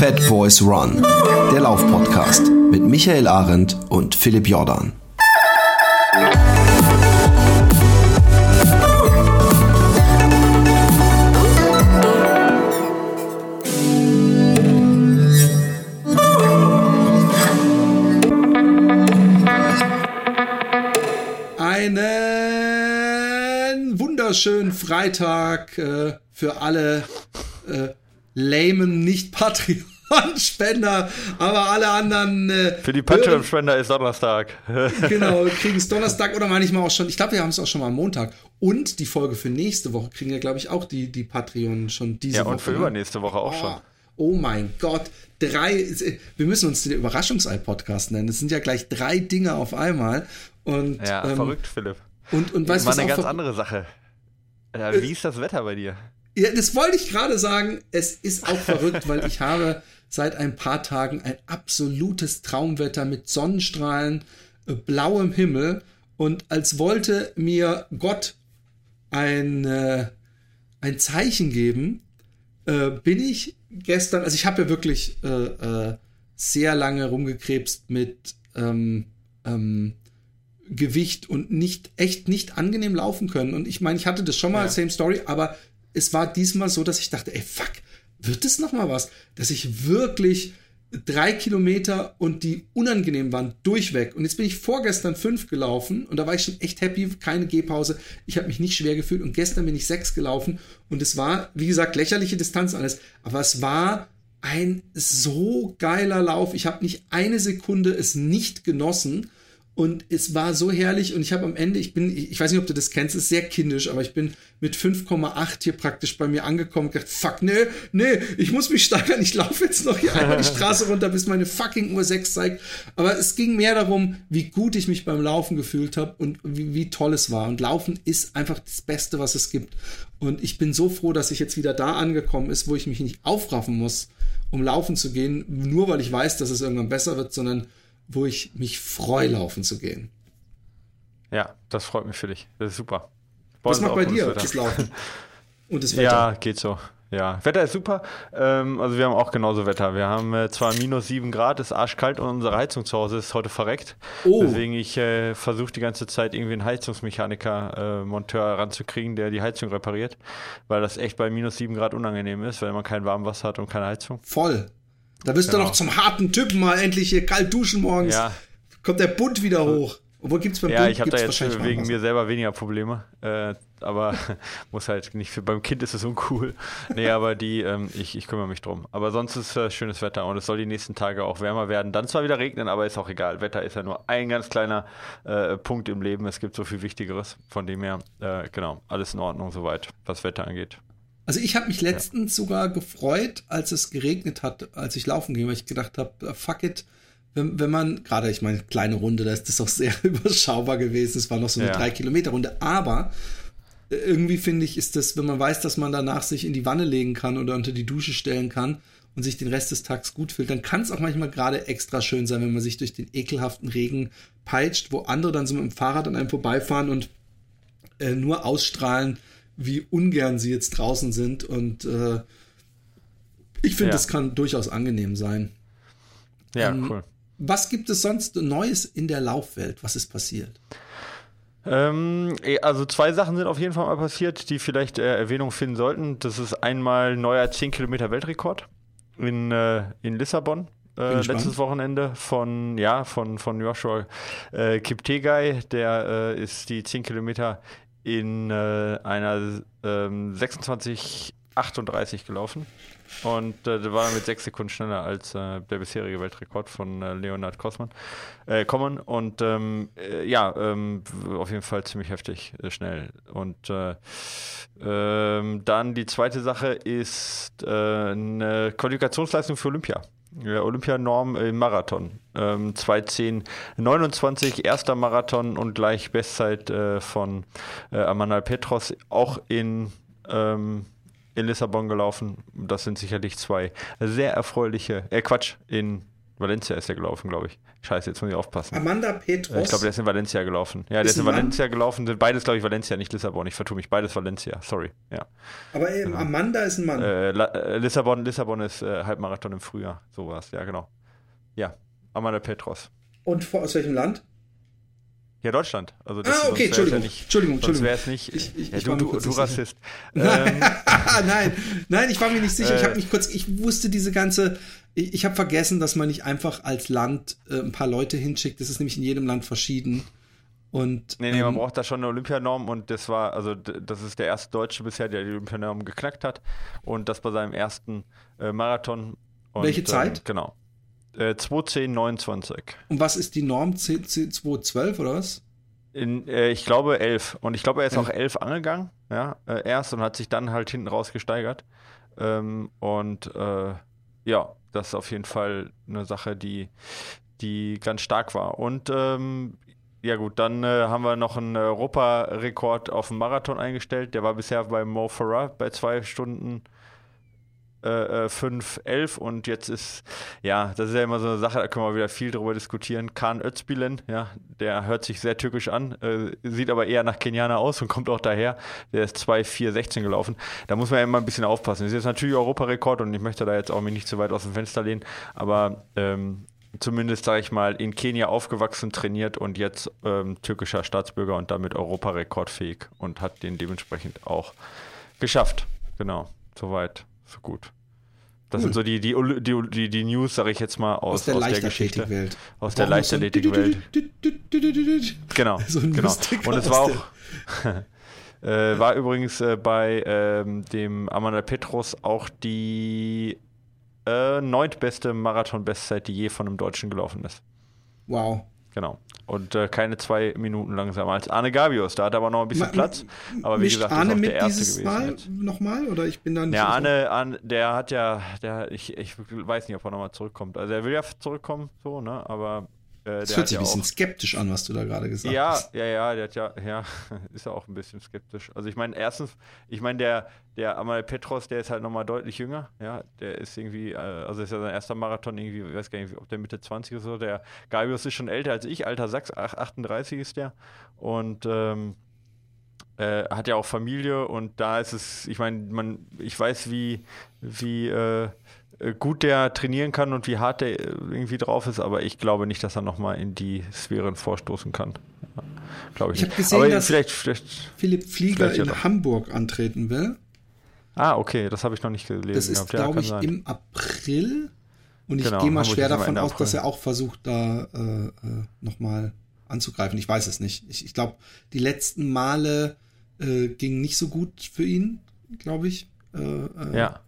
Fat Boys Run, der Laufpodcast mit Michael Arendt und Philipp Jordan. Einen wunderschönen Freitag äh, für alle äh, lamen Nicht-Patreon-Spender, aber alle anderen. Äh, Für die Patreon-Spender ist Donnerstag. genau, kriegen es Donnerstag oder manchmal auch schon. Ich glaube, wir haben es auch schon mal am Montag. Und die Folge für nächste Woche kriegen ja, glaube ich, auch die, die Patreon schon diese ja, Woche. und für ne? übernächste Woche auch Oh, schon. oh mein Gott, drei. Wir müssen uns den Überraschungsei-Podcast nennen. Es sind ja gleich drei Dinge auf einmal. Und, Ja, ähm, verrückt, Philipp. Und, und weißt du, was eine ganz andere Sache. Äh, wie ist das Wetter bei dir? Ja, das wollte ich gerade sagen. Es ist auch verrückt, weil ich habe seit ein paar Tagen ein absolutes Traumwetter mit Sonnenstrahlen, äh, blauem Himmel und als wollte mir Gott ein, äh, ein Zeichen geben, äh, bin ich gestern, also ich habe ja wirklich äh, äh, sehr lange rumgekrebst mit ähm, ähm, Gewicht und nicht echt nicht angenehm laufen können. Und ich meine, ich hatte das schon mal, Ja. same story, aber es war diesmal so, dass ich dachte, ey, fuck, wird das noch mal was? Dass ich wirklich drei Kilometer und die unangenehm waren, durchweg. Und jetzt bin ich vorgestern fünf gelaufen und da war ich schon echt happy, keine Gehpause. Ich habe mich nicht schwer gefühlt und gestern bin ich sechs gelaufen und es war, wie gesagt, lächerliche Distanz alles, aber es war ein so geiler Lauf. Ich habe nicht eine Sekunde es nicht genossen. Und es war so herrlich und ich habe am Ende, ich bin, ich weiß nicht, ob du das kennst, es ist sehr kindisch, aber ich bin mit 5,8 hier praktisch bei mir angekommen und gedacht, fuck, nee, nee, ich muss mich steigern, ich laufe jetzt noch hier einmal die Straße runter, bis meine fucking Uhr 6 zeigt. Aber es ging mehr darum, wie gut ich mich beim Laufen gefühlt habe und wie, wie toll es war. Und Laufen ist einfach das Beste, was es gibt. Und ich bin so froh, dass ich jetzt wieder da angekommen ist, wo ich mich nicht aufraffen muss, um laufen zu gehen, nur weil ich weiß, dass es irgendwann besser wird, sondern wo ich mich freue, laufen zu gehen. Ja, das freut mich für dich. Das ist super. Bei Was macht bei dir das Laufen? Und das Wetter? Ja, geht so. Ja, Wetter ist super. Ähm, also wir haben auch genauso Wetter. Wir haben äh, zwar minus 7 Grad, ist arschkalt und unsere Heizung zu Hause ist heute verreckt. Oh. Deswegen ich äh, versuche die ganze Zeit irgendwie einen Heizungsmechaniker, äh, Monteur ranzukriegen, der die Heizung repariert, weil das echt bei minus 7 Grad unangenehm ist, weil man kein Warmwasser hat und keine Heizung. Voll. Da du Genau. noch zum harten Typen mal endlich hier kalt duschen morgens. Ja. Kommt der Bund wieder hoch. Obwohl gibt's beim Ja, Bund ich habe da jetzt wegen mir selber weniger Probleme. Äh, aber muss halt nicht für beim Kind ist es uncool. Nee, aber die, ähm, ich, ich kümmere mich drum. Aber sonst ist äh, schönes Wetter und es soll die nächsten Tage auch wärmer werden. Dann zwar wieder regnen, aber ist auch egal. Wetter ist ja nur ein ganz kleiner äh, Punkt im Leben. Es gibt so viel Wichtigeres. Von dem her, äh, genau, alles in Ordnung soweit, was Wetter angeht. Also ich habe mich letztens sogar gefreut, als es geregnet hat, als ich laufen ging, weil ich gedacht habe, fuck it, wenn, wenn man, gerade ich meine, kleine Runde, da ist das auch sehr überschaubar gewesen, es war noch so eine Ja. drei Kilometer Runde, aber äh, irgendwie finde ich, ist das, wenn man weiß, dass man danach sich in die Wanne legen kann oder unter die Dusche stellen kann und sich den Rest des Tages gut fühlt, dann kann es auch manchmal gerade extra schön sein, wenn man sich durch den ekelhaften Regen peitscht, wo andere dann so mit dem Fahrrad an einem vorbeifahren und äh, nur ausstrahlen, wie ungern sie jetzt draußen sind. Und äh, ich finde, Ja. das kann durchaus angenehm sein. Ja, Ähm, cool. Was gibt es sonst Neues in der Laufwelt? Was ist passiert? Ähm, eh, also zwei Sachen sind auf jeden Fall mal passiert, die vielleicht äh, Erwähnung finden sollten. Das ist einmal neuer 10 Kilometer Weltrekord in, äh, in Lissabon. Äh, letztes Wochenende von, ja, von, von Joshua äh, Kiptegei. Der äh, ist die 10 Kilometer in äh, einer ähm, 26,38 gelaufen. Und äh, war mit sechs Sekunden schneller als äh, der bisherige Weltrekord von äh, Leonard Kosman, äh, Common. Und ähm, äh, ja, ähm, auf jeden Fall ziemlich heftig äh, schnell. Und äh, ähm, dann die zweite Sache ist eine Qualifikationsleistung für Olympia. Olympianorm im Marathon. Ähm, 2.10.29, erster Marathon und gleich Bestzeit äh, von äh, Amanal Petros, auch in, ähm, in Lissabon gelaufen. Das sind sicherlich zwei sehr erfreuliche, äh Quatsch, in Valencia ist er gelaufen, glaube ich. Scheiße, jetzt muss ich aufpassen. Amanda Petros. Ich glaube, der ist in Valencia gelaufen. Ja, der Ist ist in ein Mann? Valencia gelaufen. Sind beides, glaube ich, Valencia, nicht Lissabon. Ich vertue mich. Beides Valencia. Sorry. Ja. aber ähm, Amanda ist ein Mann. Äh, äh, Lissabon, Lissabon ist äh, Halbmarathon im Frühjahr. So war es. Ja, genau. Ja. Amanda Petros. Und vor, aus welchem Land? Ja, Deutschland. Also Ah, sonst okay, Entschuldigung, Ja nicht, Entschuldigung, Entschuldigung. wäre es nicht. Ich- ich- ja, ich du, du, du. Rassist. Ähm, nein, nein, ich war mir nicht sicher. Ich Äh. habe mich kurz, ich wusste diese ganze, ich, ich habe vergessen, dass man nicht einfach als Land äh, ein paar Leute hinschickt. Das ist nämlich in jedem Land verschieden. Und Nee, nee, man ähm, braucht da schon eine Olympianorm und das war, also das ist der erste Deutsche bisher, der die Olympianorm geknackt hat und das bei seinem ersten äh, Marathon. Und, Welche Zeit? Ähm, genau. Äh, 2.10.29. und was ist die Norm? C, C, 212 oder was? In, äh, ich glaube elf. Und ich glaube, er ist Elf. auch elf angegangen, ja, äh, erst und hat sich dann halt hinten raus gesteigert. Ähm, und äh, ja, das ist auf jeden Fall eine Sache, die, die ganz stark war. Und ähm, ja gut, dann äh, haben wir noch einen Europarekord auf dem Marathon eingestellt. Der war bisher bei Mo Farah bei zwei Stunden äh, 5, 11 und jetzt ist, ja, das ist ja immer so eine Sache, da können wir wieder viel drüber diskutieren. Khan Özbilen, ja, der hört sich sehr türkisch an, äh, sieht aber eher nach Kenianer aus und kommt auch daher. Der ist 2, 4, 16 gelaufen. Da muss man ja immer ein bisschen aufpassen. Das ist jetzt natürlich Europarekord und ich möchte da jetzt auch mich nicht zu weit aus dem Fenster lehnen, aber ähm, zumindest, sage ich mal, in Kenia aufgewachsen, trainiert und jetzt ähm, türkischer Staatsbürger und damit Europarekordfähig und hat den dementsprechend auch geschafft. Genau, soweit, so gut. Das Cool. sind so die, die, die, die, die News, sage ich jetzt mal, aus, Aus der aus der Geschichte. Leichtathletikwelt. Aus der Leichtathletikwelt. Genau, So genau. Und es war auch, äh, war übrigens äh, bei ähm, dem Amanda Petros auch die äh, neuntbeste Marathon-Bestzeit, die je von einem Deutschen gelaufen ist. Wow. Genau. Und äh, keine zwei Minuten langsamer als Arne Gavius. Da hat er aber noch ein bisschen Ma- Platz. Aber wie gesagt, Arne ist auch mit der erste gewesen. Mal nochmal? Oder ich bin da nicht Ja, Arne, Arne, der hat ja, der, ich, ich weiß nicht, ob er nochmal zurückkommt. Also er will ja zurückkommen, so, ne? Aber äh, Das hört sich ja ein bisschen auch, skeptisch an, was du da gerade gesagt ja, hast. ja, ja, der hat ja, ja, ist ja auch ein bisschen skeptisch. Also ich meine, erstens, ich meine, der, der Amal Petros, der ist halt nochmal deutlich jünger, ja, der ist irgendwie, äh, also ist ja sein erster Marathon irgendwie, ich weiß gar nicht, ob der Mitte 20 ist oder so, der Gabius ist schon älter als ich, alter Sachs, ach, 38 ist der und ähm, äh, hat ja auch Familie und da ist es, ich meine, man, ich weiß, wie, wie äh, gut der trainieren kann und wie hart der äh, irgendwie drauf ist, aber ich glaube nicht, dass er nochmal in die Sphären vorstoßen kann. Ja, glaube ich, Ich hab nicht. gesehen, aber dass- vielleicht, vielleicht, Philipp Flieger Vielleicht in. Hamburg antreten will. ah, okay, das habe ich noch nicht gelesen. Das ist. Ja, glaube ich, sein. im April. Und ich Genau, gehe mal Hamburg schwer davon aus, dass er auch versucht, da äh, äh, nochmal anzugreifen. Ich weiß es nicht. Ich, ich glaube, die letzten Male äh, gingen nicht so gut für ihn, glaube ich. Äh, äh, Ja,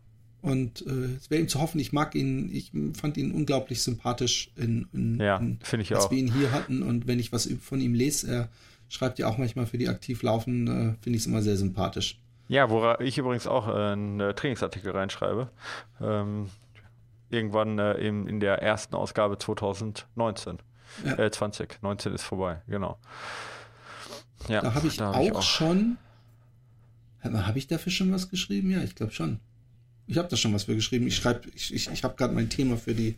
Und äh, es wäre ihm zu hoffen, ich mag ihn, ich fand ihn unglaublich sympathisch, in, in, ja, in, ich als auch. wir ihn hier hatten. Und wenn ich was von ihm lese, er schreibt ja auch manchmal für die aktiv laufen, äh, finde ich es immer sehr sympathisch. Ja, wo ich übrigens auch äh, einen äh, Trainingsartikel reinschreibe. Ähm, irgendwann äh, in, in der ersten Ausgabe 2019. Ja. Äh, 20. 19 ist vorbei, genau. Ja, Da habe ich hab auch, schon. Habe ich dafür schon was geschrieben? Ja, ich glaube schon. Ich habe da schon was für geschrieben. Ich schreibe, ich, ich, ich habe gerade mein Thema für die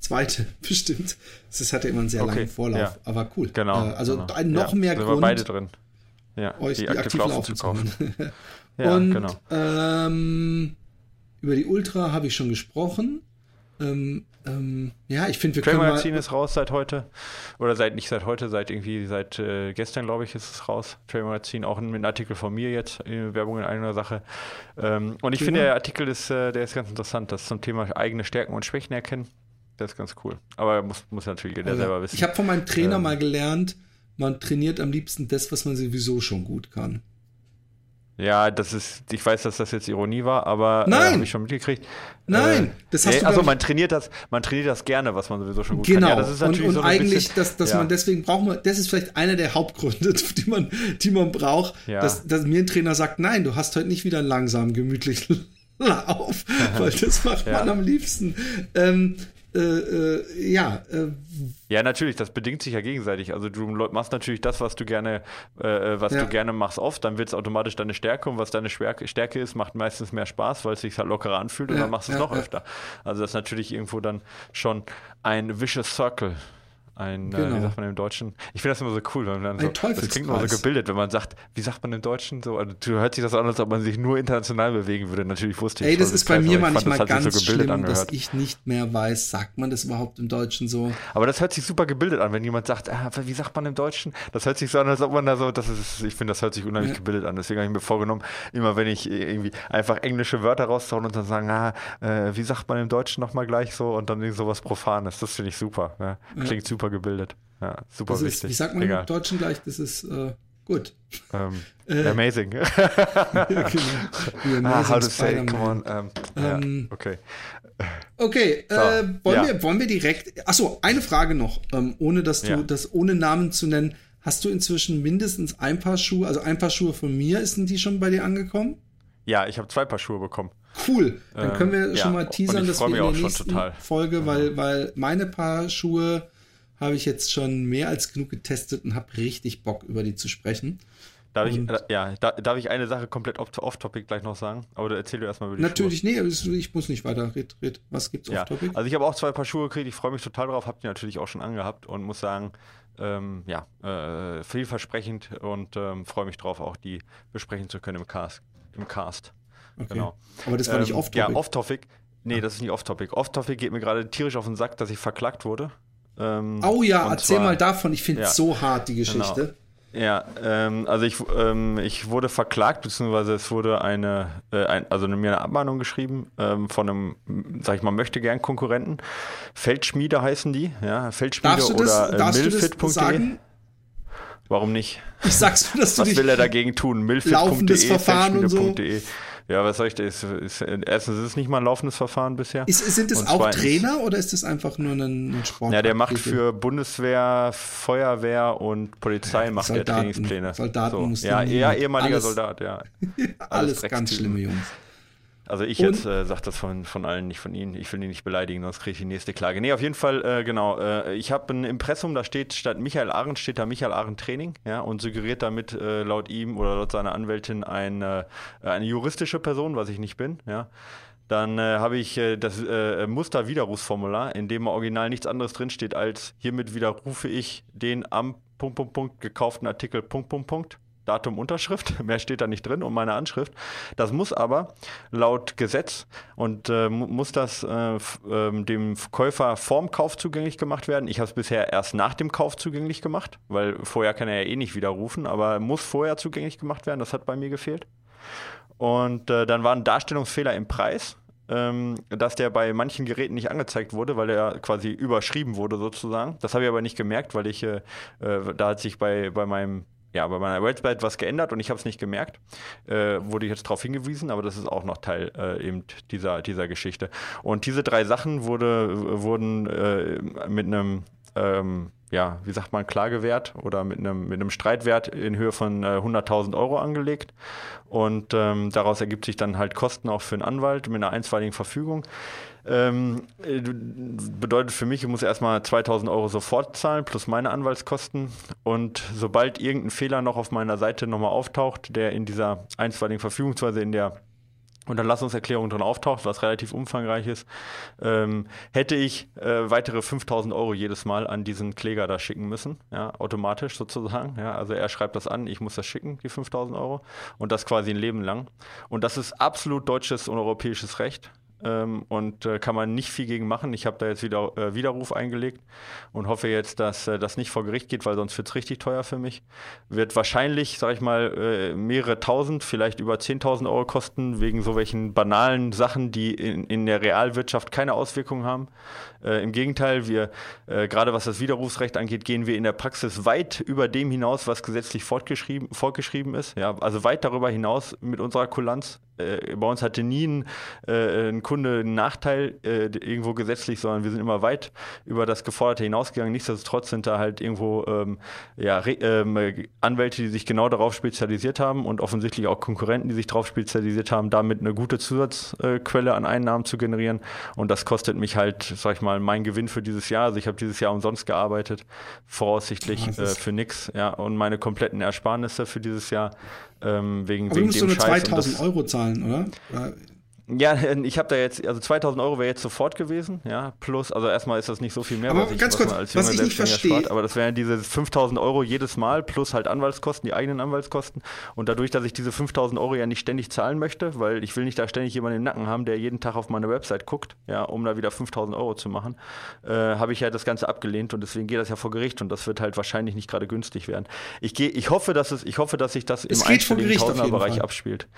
zweite bestimmt. Das hat ja immer einen sehr Okay, langen Vorlauf, ja. aber cool. Genau. Äh, also genau. ein noch ja, mehr sind wir Grund, beide drin. Ja, euch die, aktiv laufen zu kaufen. Ja, Und genau. ähm, über die Ultra habe ich schon gesprochen. Ähm, ähm, ja, ich finde, wir Trail können Magazin mal, ist raus seit heute. Oder seit nicht seit heute, seit irgendwie seit äh, gestern, glaube ich, ist es raus. Trail Magazin, auch ein, ein Artikel von mir jetzt, äh, Werbung in eigener Sache. Ähm, und ich Genau. finde, der Artikel ist, äh, der ist ganz interessant. Das zum Thema eigene Stärken und Schwächen erkennen. Das ist ganz cool. Aber muss, muss natürlich jeder selber wissen. ich habe von meinem Trainer Ähm, mal gelernt, man trainiert am liebsten das, was man sowieso schon gut kann. Ja, das ist, ich weiß, dass das jetzt Ironie war, aber Nein! äh, habe ich schon mitgekriegt. Nein, äh, das hast nee, du, Also man trainiert das, man trainiert das gerne, was man sowieso schon gut Genau. kann. Ja, das ist und natürlich und so ein eigentlich, bisschen, dass, dass ja. man deswegen braucht man, das ist vielleicht einer der Hauptgründe, die man, die man braucht, Ja. dass, dass mir ein Trainer sagt, nein, du hast heute nicht wieder einen langsamen, gemütlichen Lauf, weil das macht man am liebsten. Ähm, äh, äh, ja. Äh, ja, natürlich, das bedingt sich ja gegenseitig. Also du machst natürlich das, was du gerne, äh, was ja. du gerne machst, oft, dann wird es automatisch deine Stärke und was deine Stärke ist, macht meistens mehr Spaß, weil es sich halt lockerer anfühlt und dann machst du es noch öfter. Also das ist natürlich irgendwo dann schon ein vicious circle ein, genau. äh, wie genau. sagt man im Deutschen? Ich finde das immer so cool, wenn man dann so, das klingt immer so gebildet, wenn man sagt, wie sagt man im Deutschen so, also, du hört sich das an, als ob man sich nur international bewegen würde. Natürlich wusste ich Ey, das ist bei mir manchmal das ganz so schlimm, angehört. dass ich nicht mehr weiß, sagt man das überhaupt im Deutschen so? Aber das hört sich super gebildet an, wenn jemand sagt, ah, wie sagt man im Deutschen? Das hört sich so an, als ob man da so, das ist, ich finde, das hört sich unheimlich ja. gebildet an. Deswegen habe ich mir vorgenommen, immer wenn ich irgendwie einfach englische Wörter raushauen und dann sagen, ah, äh, wie sagt man im Deutschen nochmal gleich so und dann sowas Profanes. Das finde ich super. Ja? Klingt ja. super gebildet. Ja, super das wichtig. Ist, wie sagt man Egal. im Deutschen gleich? Das ist äh, gut. Um, ähm, äh, amazing. genau. amazing ah, how to say, come on. Um, ähm, ja, okay. Okay, so, äh, wollen, ja. wir, wollen wir direkt. Achso, eine Frage noch, ähm, ohne dass du ja. das ohne Namen zu nennen. Hast du inzwischen mindestens ein Paar Schuhe, also ein Paar Schuhe von mir, sind die schon bei dir angekommen? Ja, ich habe zwei Paar Schuhe bekommen. Cool. Dann können wir ähm, schon mal teasern, dass wir in der nächsten Folge, weil, weil meine Paar Schuhe habe ich jetzt schon mehr als genug getestet und habe richtig Bock, über die zu sprechen. Darf ich, äh, ja, da, darf ich eine Sache komplett off-topic gleich noch sagen? Aber erzähl du erstmal über die Natürlich, Schuhe. nee, ich muss nicht weiter. Red, red. Was gibt's ja. off-topic? Also ich habe auch zwei Paar Schuhe gekriegt, ich freue mich total drauf, habe die natürlich auch schon angehabt und muss sagen, ähm, ja, äh, vielversprechend und ähm, freue mich drauf, auch die besprechen zu können im Cast. Im Cast. Okay. Genau. Aber das war nicht ähm, off-topic? Ja, off-topic. Nee, das ist nicht off-topic. Off-topic geht mir gerade tierisch auf den Sack, dass ich verklagt wurde. Ähm, oh ja, erzähl zwar, mal davon. Ich finde es ja, so hart, die Geschichte. Genau. Ja, ähm, also ich, ähm, ich wurde verklagt, beziehungsweise es wurde eine, äh, ein, also mir eine Abmahnung geschrieben ähm, von einem, sag ich mal, möchte gern Konkurrenten. Feldschmiede heißen die, ja, Feldschmiede oder äh, milfit.de. Warum nicht? Ich sag's dass du Was will er dagegen tun? Milfit.de, feldschmiede.de. Ja, was soll ich da? Ist, ist, erstens ist es nicht mal ein laufendes Verfahren bisher. Ist, sind es auch Trainer oder ist es einfach nur ein, ein Sport? Ja, der macht für Bundeswehr, Feuerwehr und Polizei macht Soldaten, der Trainingspläne. Soldaten so. Ja, eher ehemaliger alles, Soldat, ja. alles, alles ganz schlimme Jungs. Also ich jetzt äh, sage das von, von allen, nicht von Ihnen. Ich will ihn nicht beleidigen, sonst kriege ich die nächste Klage. Nee, auf jeden Fall, äh, genau. Äh, ich habe ein Impressum, da steht statt Michael Arendt steht da Michael Arendt Training, ja, und suggeriert damit äh, laut ihm oder laut seiner Anwältin eine, eine juristische Person, was ich nicht bin, ja. Dann äh, habe ich äh, das äh, Musterwiderrufsformular, in dem original nichts anderes drinsteht als hiermit widerrufe ich den am Punkt, Punkt, Punkt gekauften Artikel Punkt, Punkt, Punkt. Datum, Unterschrift, mehr steht da nicht drin und meine Anschrift. Das muss aber laut Gesetz und äh, muss das äh, äh, dem Käufer vorm Kauf zugänglich gemacht werden. Ich habe es bisher erst nach dem Kauf zugänglich gemacht, weil vorher kann er ja eh nicht widerrufen, aber muss vorher zugänglich gemacht werden. Das hat bei mir gefehlt. Und äh, dann war ein Darstellungsfehler im Preis. Ähm, dass der bei manchen Geräten nicht angezeigt wurde, weil er quasi überschrieben wurde sozusagen. Das habe ich aber nicht gemerkt, weil ich, äh, äh, da hat sich bei, bei meinem ja, bei meiner Website was geändert und ich habe es nicht gemerkt. Äh, wurde ich jetzt darauf hingewiesen, aber das ist auch noch Teil äh, eben dieser, dieser Geschichte. Und diese drei Sachen wurde, wurden äh, mit einem, ähm, ja, wie sagt man, Klagewert oder mit einem, mit einem Streitwert in Höhe von 100.000 äh, Euro angelegt. Und ähm, daraus ergibt sich dann halt Kosten auch für einen Anwalt mit einer einstweiligen Verfügung. Ähm, äh, bedeutet für mich, ich muss erstmal 2000 Euro sofort zahlen, plus meine Anwaltskosten. Und sobald irgendein Fehler noch auf meiner Seite nochmal auftaucht, der in dieser einstweiligen Verfügungsweise in der Unterlassungserklärung drin auftaucht, was relativ umfangreich ist, ähm, hätte ich äh, weitere 5000 Euro jedes Mal an diesen Kläger da schicken müssen, ja, automatisch sozusagen. Ja, also er schreibt das an, ich muss das schicken, die 5000 Euro, und das quasi ein Leben lang. Und das ist absolut deutsches und europäisches Recht ähm, und äh, kann man nicht viel gegen machen. Ich habe da jetzt wieder äh, Widerruf eingelegt und hoffe jetzt, dass äh, das nicht vor Gericht geht, weil sonst wird es richtig teuer für mich. Wird wahrscheinlich, sage ich mal, äh, mehrere tausend, vielleicht über 10.000 Euro kosten, wegen so welchen banalen Sachen, die in, in der Realwirtschaft keine Auswirkungen haben. Äh, Im Gegenteil, wir, äh, gerade was das Widerrufsrecht angeht, gehen wir in der Praxis weit über dem hinaus, was gesetzlich fortgeschrieben, fortgeschrieben ist. Ja, also weit darüber hinaus mit unserer Kulanz äh, bei uns hatte nie ein, äh, ein Kunde einen Nachteil äh, irgendwo gesetzlich, sondern wir sind immer weit über das Geforderte hinausgegangen. Nichtsdestotrotz sind da halt irgendwo ähm, ja, ähm, Anwälte, die sich genau darauf spezialisiert haben und offensichtlich auch Konkurrenten, die sich darauf spezialisiert haben, damit eine gute Zusatzquelle an Einnahmen zu generieren. Und das kostet mich halt, sag ich mal, mein Gewinn für dieses Jahr. Also ich habe dieses Jahr umsonst gearbeitet, voraussichtlich äh, für nichts. Ja, und meine kompletten Ersparnisse für dieses Jahr ähm, wegen, Aber wegen du musst so eine Scheiß. 2000 Euro zahlen, oder? oder? Ja, ich habe da jetzt, also 2000 Euro wäre jetzt sofort gewesen, ja, plus, also erstmal ist das nicht so viel mehr, aber was, ich, ganz was kurz, man als was ich nicht verstehe, spart, aber das wären diese 5000 Euro jedes Mal plus halt Anwaltskosten, die eigenen Anwaltskosten und dadurch, dass ich diese 5000 Euro ja nicht ständig zahlen möchte, weil ich will nicht da ständig jemanden im Nacken haben, der jeden Tag auf meine Website guckt, ja, um da wieder 5000 Euro zu machen, äh, habe ich ja das Ganze abgelehnt und deswegen geht das ja vor Gericht und das wird halt wahrscheinlich nicht gerade günstig werden. Ich gehe, ich hoffe, dass es, ich hoffe, dass sich das Es im einstelligen Tausenderbereich abspielt.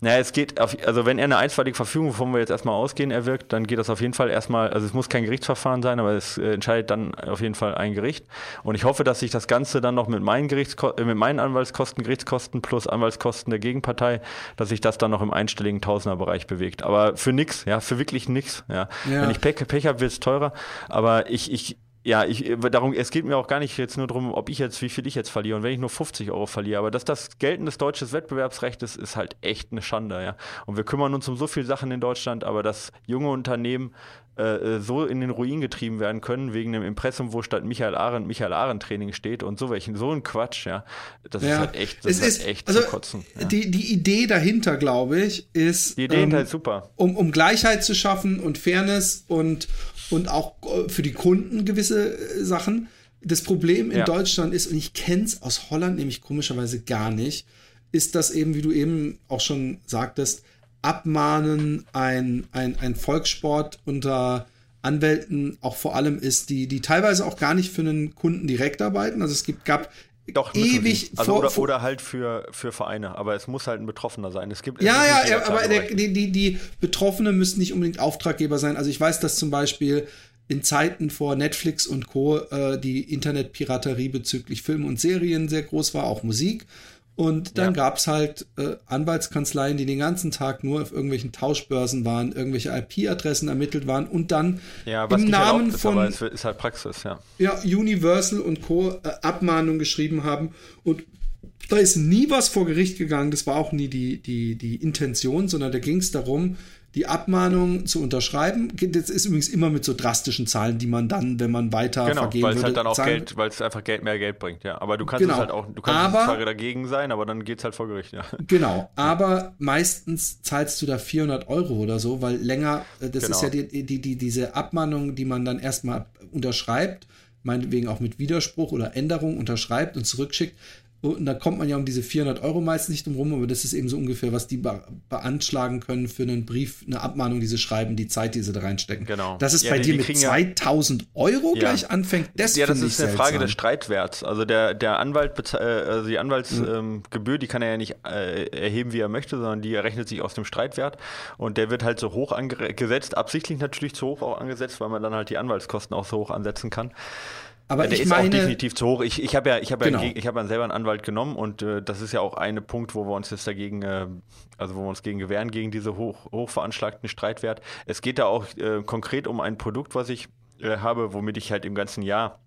Naja, es geht, auf, also wenn er eine einstweilige Verfügung, wovon wir jetzt erstmal ausgehen, erwirkt, dann geht das auf jeden Fall erstmal, also es muss kein Gerichtsverfahren sein, aber es äh, entscheidet dann auf jeden Fall ein Gericht. Und ich hoffe, dass sich das Ganze dann noch mit meinen, Gerichtsko äh, mit meinen Anwaltskosten, Gerichtskosten plus Anwaltskosten der Gegenpartei, dass sich das dann noch im einstelligen Tausenderbereich bewegt. Aber für nix, ja, für wirklich nix. Ja. Ja. Wenn ich Pech, Pech habe, wird es teurer. Aber ich, ich, ja, ich, darum, es geht mir auch gar nicht jetzt nur darum, ob ich jetzt, wie viel ich jetzt verliere und wenn ich nur 50 Euro verliere. Aber dass das geltendes deutsches Wettbewerbsrecht ist, ist halt echt eine Schande, ja. Und wir kümmern uns um so viele Sachen in Deutschland, aber dass junge Unternehmen äh, so in den Ruin getrieben werden können, wegen dem Impressum, wo statt Michael Arendt Michael Arendt Training steht und so welchen, so ein Quatsch, ja. Das ist halt echt, das es ist, halt echt also zu kotzen. Ja. die, die Idee dahinter, glaube ich, ist, Die Idee ähm, halt super. um, um Gleichheit zu schaffen und Fairness und, und auch äh, für die Kunden gewisse äh, Sachen. Das Problem in Ja. Deutschland ist, und ich kenne es aus Holland nämlich komischerweise gar nicht, ist, dass eben, wie du eben auch schon sagtest, Abmahnen ein, ein, ein Volkssport unter Anwälten auch vor allem ist, die, die teilweise auch gar nicht für einen Kunden direkt arbeiten. Also es gibt, gab Doch, ewig. Also vor- oder, vor- oder halt für, für Vereine, aber es muss halt ein Betroffener sein. Es gibt es Ja, ist ja, aber der, die, die, die Betroffenen müssen nicht unbedingt Auftraggeber sein. Also ich weiß, dass zum Beispiel in Zeiten vor Netflix und Co. Äh, die Internetpiraterie bezüglich Film und Serien sehr groß war, auch Musik. Und dann Ja. gab's halt äh, Anwaltskanzleien, die den ganzen Tag nur auf irgendwelchen Tauschbörsen waren, irgendwelche IP-Adressen ermittelt waren und dann Ja, im Namen ist, von es ist halt Praxis, ja. ja, Universal und Co. Äh, Abmahnungen geschrieben haben. Und da ist nie was vor Gericht gegangen. Das war auch nie die, die, die Intention, sondern da ging es darum, die Abmahnung zu unterschreiben. Das ist übrigens immer mit so drastischen Zahlen, die man dann, wenn man weiter Genau, vergeben weil es würde, halt dann auch zahlen- Geld, weil es einfach Geld mehr Geld bringt, ja. Aber du kannst Genau. es halt auch, du kannst Aber- zwar dagegen sein, aber dann geht's halt vor Gericht, ja. Genau, aber meistens zahlst du da 400 Euro oder so, weil länger, äh, das Genau. ist ja die, die, die, diese Abmahnung, die man dann erstmal unterschreibt, meinetwegen auch mit Widerspruch oder Änderung unterschreibt und zurückschickt. Und da kommt man ja um diese 400 Euro meist nicht drum rum, aber das ist eben so ungefähr, was die be beanschlagen können für einen Brief, eine Abmahnung, die sie schreiben, die Zeit, die sie da reinstecken. Genau. Dass es Ja, bei die- dir die mit kriegen ja- 2000 Euro gleich anfängt, das ja, das ist eine Frage seltsam. des Streitwerts. Also der, der Anwalt, äh, also die Anwaltsgebühr, ähm, Gebühr, die kann er ja nicht äh, erheben, wie er möchte, sondern die errechnet sich aus dem Streitwert und der wird halt so hoch angesetzt, absichtlich natürlich zu hoch auch angesetzt, weil man dann halt die Anwaltskosten auch so hoch ansetzen kann. Aber der ich ist auch meine, definitiv zu hoch. Ich, ich habe ja, ich habe Genau. ja, ich habe ja selber einen Anwalt genommen und äh, das ist ja auch ein Punkt, wo wir uns jetzt dagegen, äh, also wo wir uns gegen gewähren gegen diese hoch, hoch veranschlagten Streitwert. Es geht da auch äh, konkret um ein Produkt, was ich äh, habe, womit ich halt im ganzen Jahr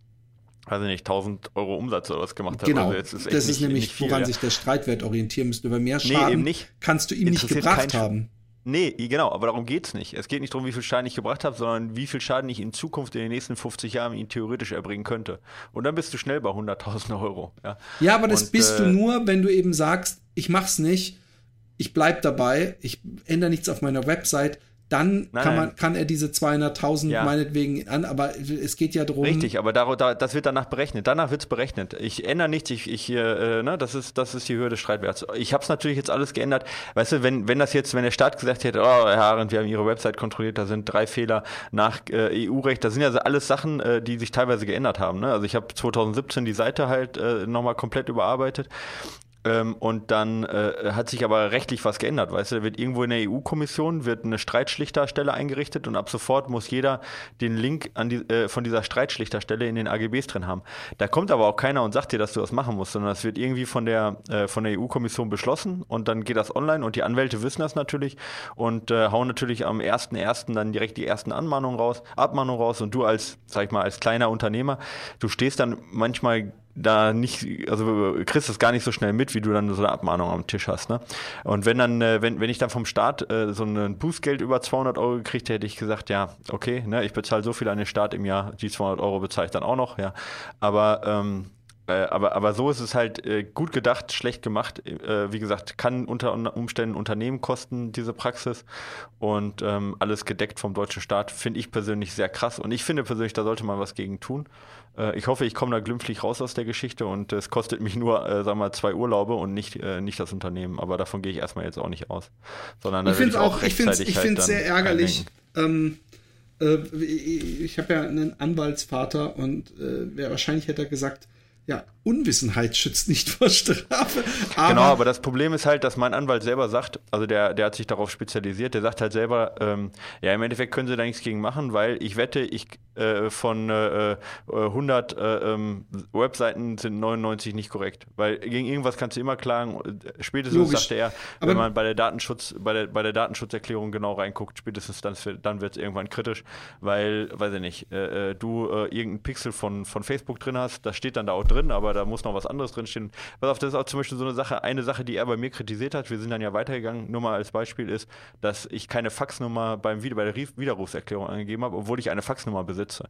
also nicht 1000 Euro Umsatz oder was gemacht habe. Genau, Also echt das ist nicht- nämlich, nicht viel, woran ja. sich der Streitwert orientieren müsste. Weil mehr Nee, Schaden eben nicht. kannst du ihm nicht gebracht kein haben. Nee, genau, aber darum geht's nicht. Es geht nicht darum, wie viel Schaden ich gebracht habe, sondern wie viel Schaden ich in Zukunft in den nächsten 50 Jahren ihn theoretisch erbringen könnte. Und dann bist du schnell bei 100.000 Euro. Ja, Ja, aber das Und, bist äh, du nur, wenn du eben sagst, ich mach's nicht, ich bleib dabei, ich ändere nichts auf meiner Website, dann Nein, kann, man, nein. kann er diese 200.000 Ja. meinetwegen an, aber es geht ja darum. Richtig, aber dar, da, das wird danach berechnet. Danach wird's berechnet. Ich ändere nichts, ich, ich äh, ne, das ist, das ist die Höhe des Streitwerts. Ich habe es natürlich jetzt alles geändert. Weißt du, wenn, wenn das jetzt, wenn der Staat gesagt hätte, oh, Herr Arendt, wir haben Ihre Website kontrolliert, da sind drei Fehler nach äh, EU-Recht, das sind ja alles Sachen, äh, die sich teilweise geändert haben. Ne? Also ich habe 2017 die Seite halt äh, nochmal komplett überarbeitet. Ähm, und dann äh, hat sich aber rechtlich was geändert, weißt du, da wird irgendwo in der EU-Kommission wird eine Streitschlichterstelle eingerichtet und ab sofort muss jeder den Link an die, äh, von dieser Streitschlichterstelle in den AGBs drin haben. Da kommt aber auch keiner und sagt dir, dass du das machen musst, sondern das wird irgendwie von der, äh, von der EU-Kommission beschlossen und dann geht das online und die Anwälte wissen das natürlich und äh, hauen natürlich am 1.1. dann direkt die ersten Anmahnungen raus, Abmahnungen raus und du als, sag ich mal, als kleiner Unternehmer, du stehst dann manchmal da nicht, also kriegst das gar nicht so schnell mit, wie du dann so eine Abmahnung am Tisch hast. Ne? Und wenn dann, äh, wenn, wenn ich dann vom Staat äh, so ein Bußgeld über 200 Euro gekriegt hätte, hätte ich gesagt, ja, okay, ne, ich bezahle so viel an den Staat im Jahr, die 200 Euro bezahle ich dann auch noch, ja. Aber ähm, äh, aber, aber so ist es halt äh, gut gedacht, schlecht gemacht. Äh, wie gesagt, kann unter Umständen Unternehmen kosten, diese Praxis. Und ähm, alles gedeckt vom deutschen Staat finde ich persönlich sehr krass. Und ich finde persönlich, da sollte man was gegen tun. Äh, ich hoffe, ich komme da glimpflich raus aus der Geschichte und es kostet mich nur, äh, wir mal, zwei Urlaube und nicht, äh, nicht das Unternehmen. Aber davon gehe ich erstmal jetzt auch nicht aus. Sondern ich finde es auch, ich finde es halt sehr ärgerlich. Ähm, ich habe ja einen Anwaltsvater und äh, wahrscheinlich hätte er gesagt, ja, Unwissenheit schützt nicht vor Strafe. Aber genau, aber das Problem ist halt, dass mein Anwalt selber sagt, also der, der hat sich darauf spezialisiert, der sagt halt selber, ähm, ja, im Endeffekt können sie da nichts gegen machen, weil ich wette, ich äh, von äh, 100 äh, ähm, Webseiten sind 99 nicht korrekt. Weil gegen irgendwas kannst du immer klagen. Spätestens Logisch. sagte er, aber wenn man bei der Datenschutz, bei der, bei der Datenschutzerklärung genau reinguckt, spätestens dann, dann wird es irgendwann kritisch, weil, weiß ich nicht, äh, äh, du äh, irgendeinen Pixel von, von Facebook drin hast, das steht dann da auch drin, aber da muss noch was anderes drinstehen. Pass auf, das ist auch zum Beispiel so eine Sache, eine Sache, die er bei mir kritisiert hat, wir sind dann ja weitergegangen, nur mal als Beispiel ist, dass ich keine Faxnummer beim bei der Widerrufserklärung angegeben habe, obwohl ich eine Faxnummer besitze.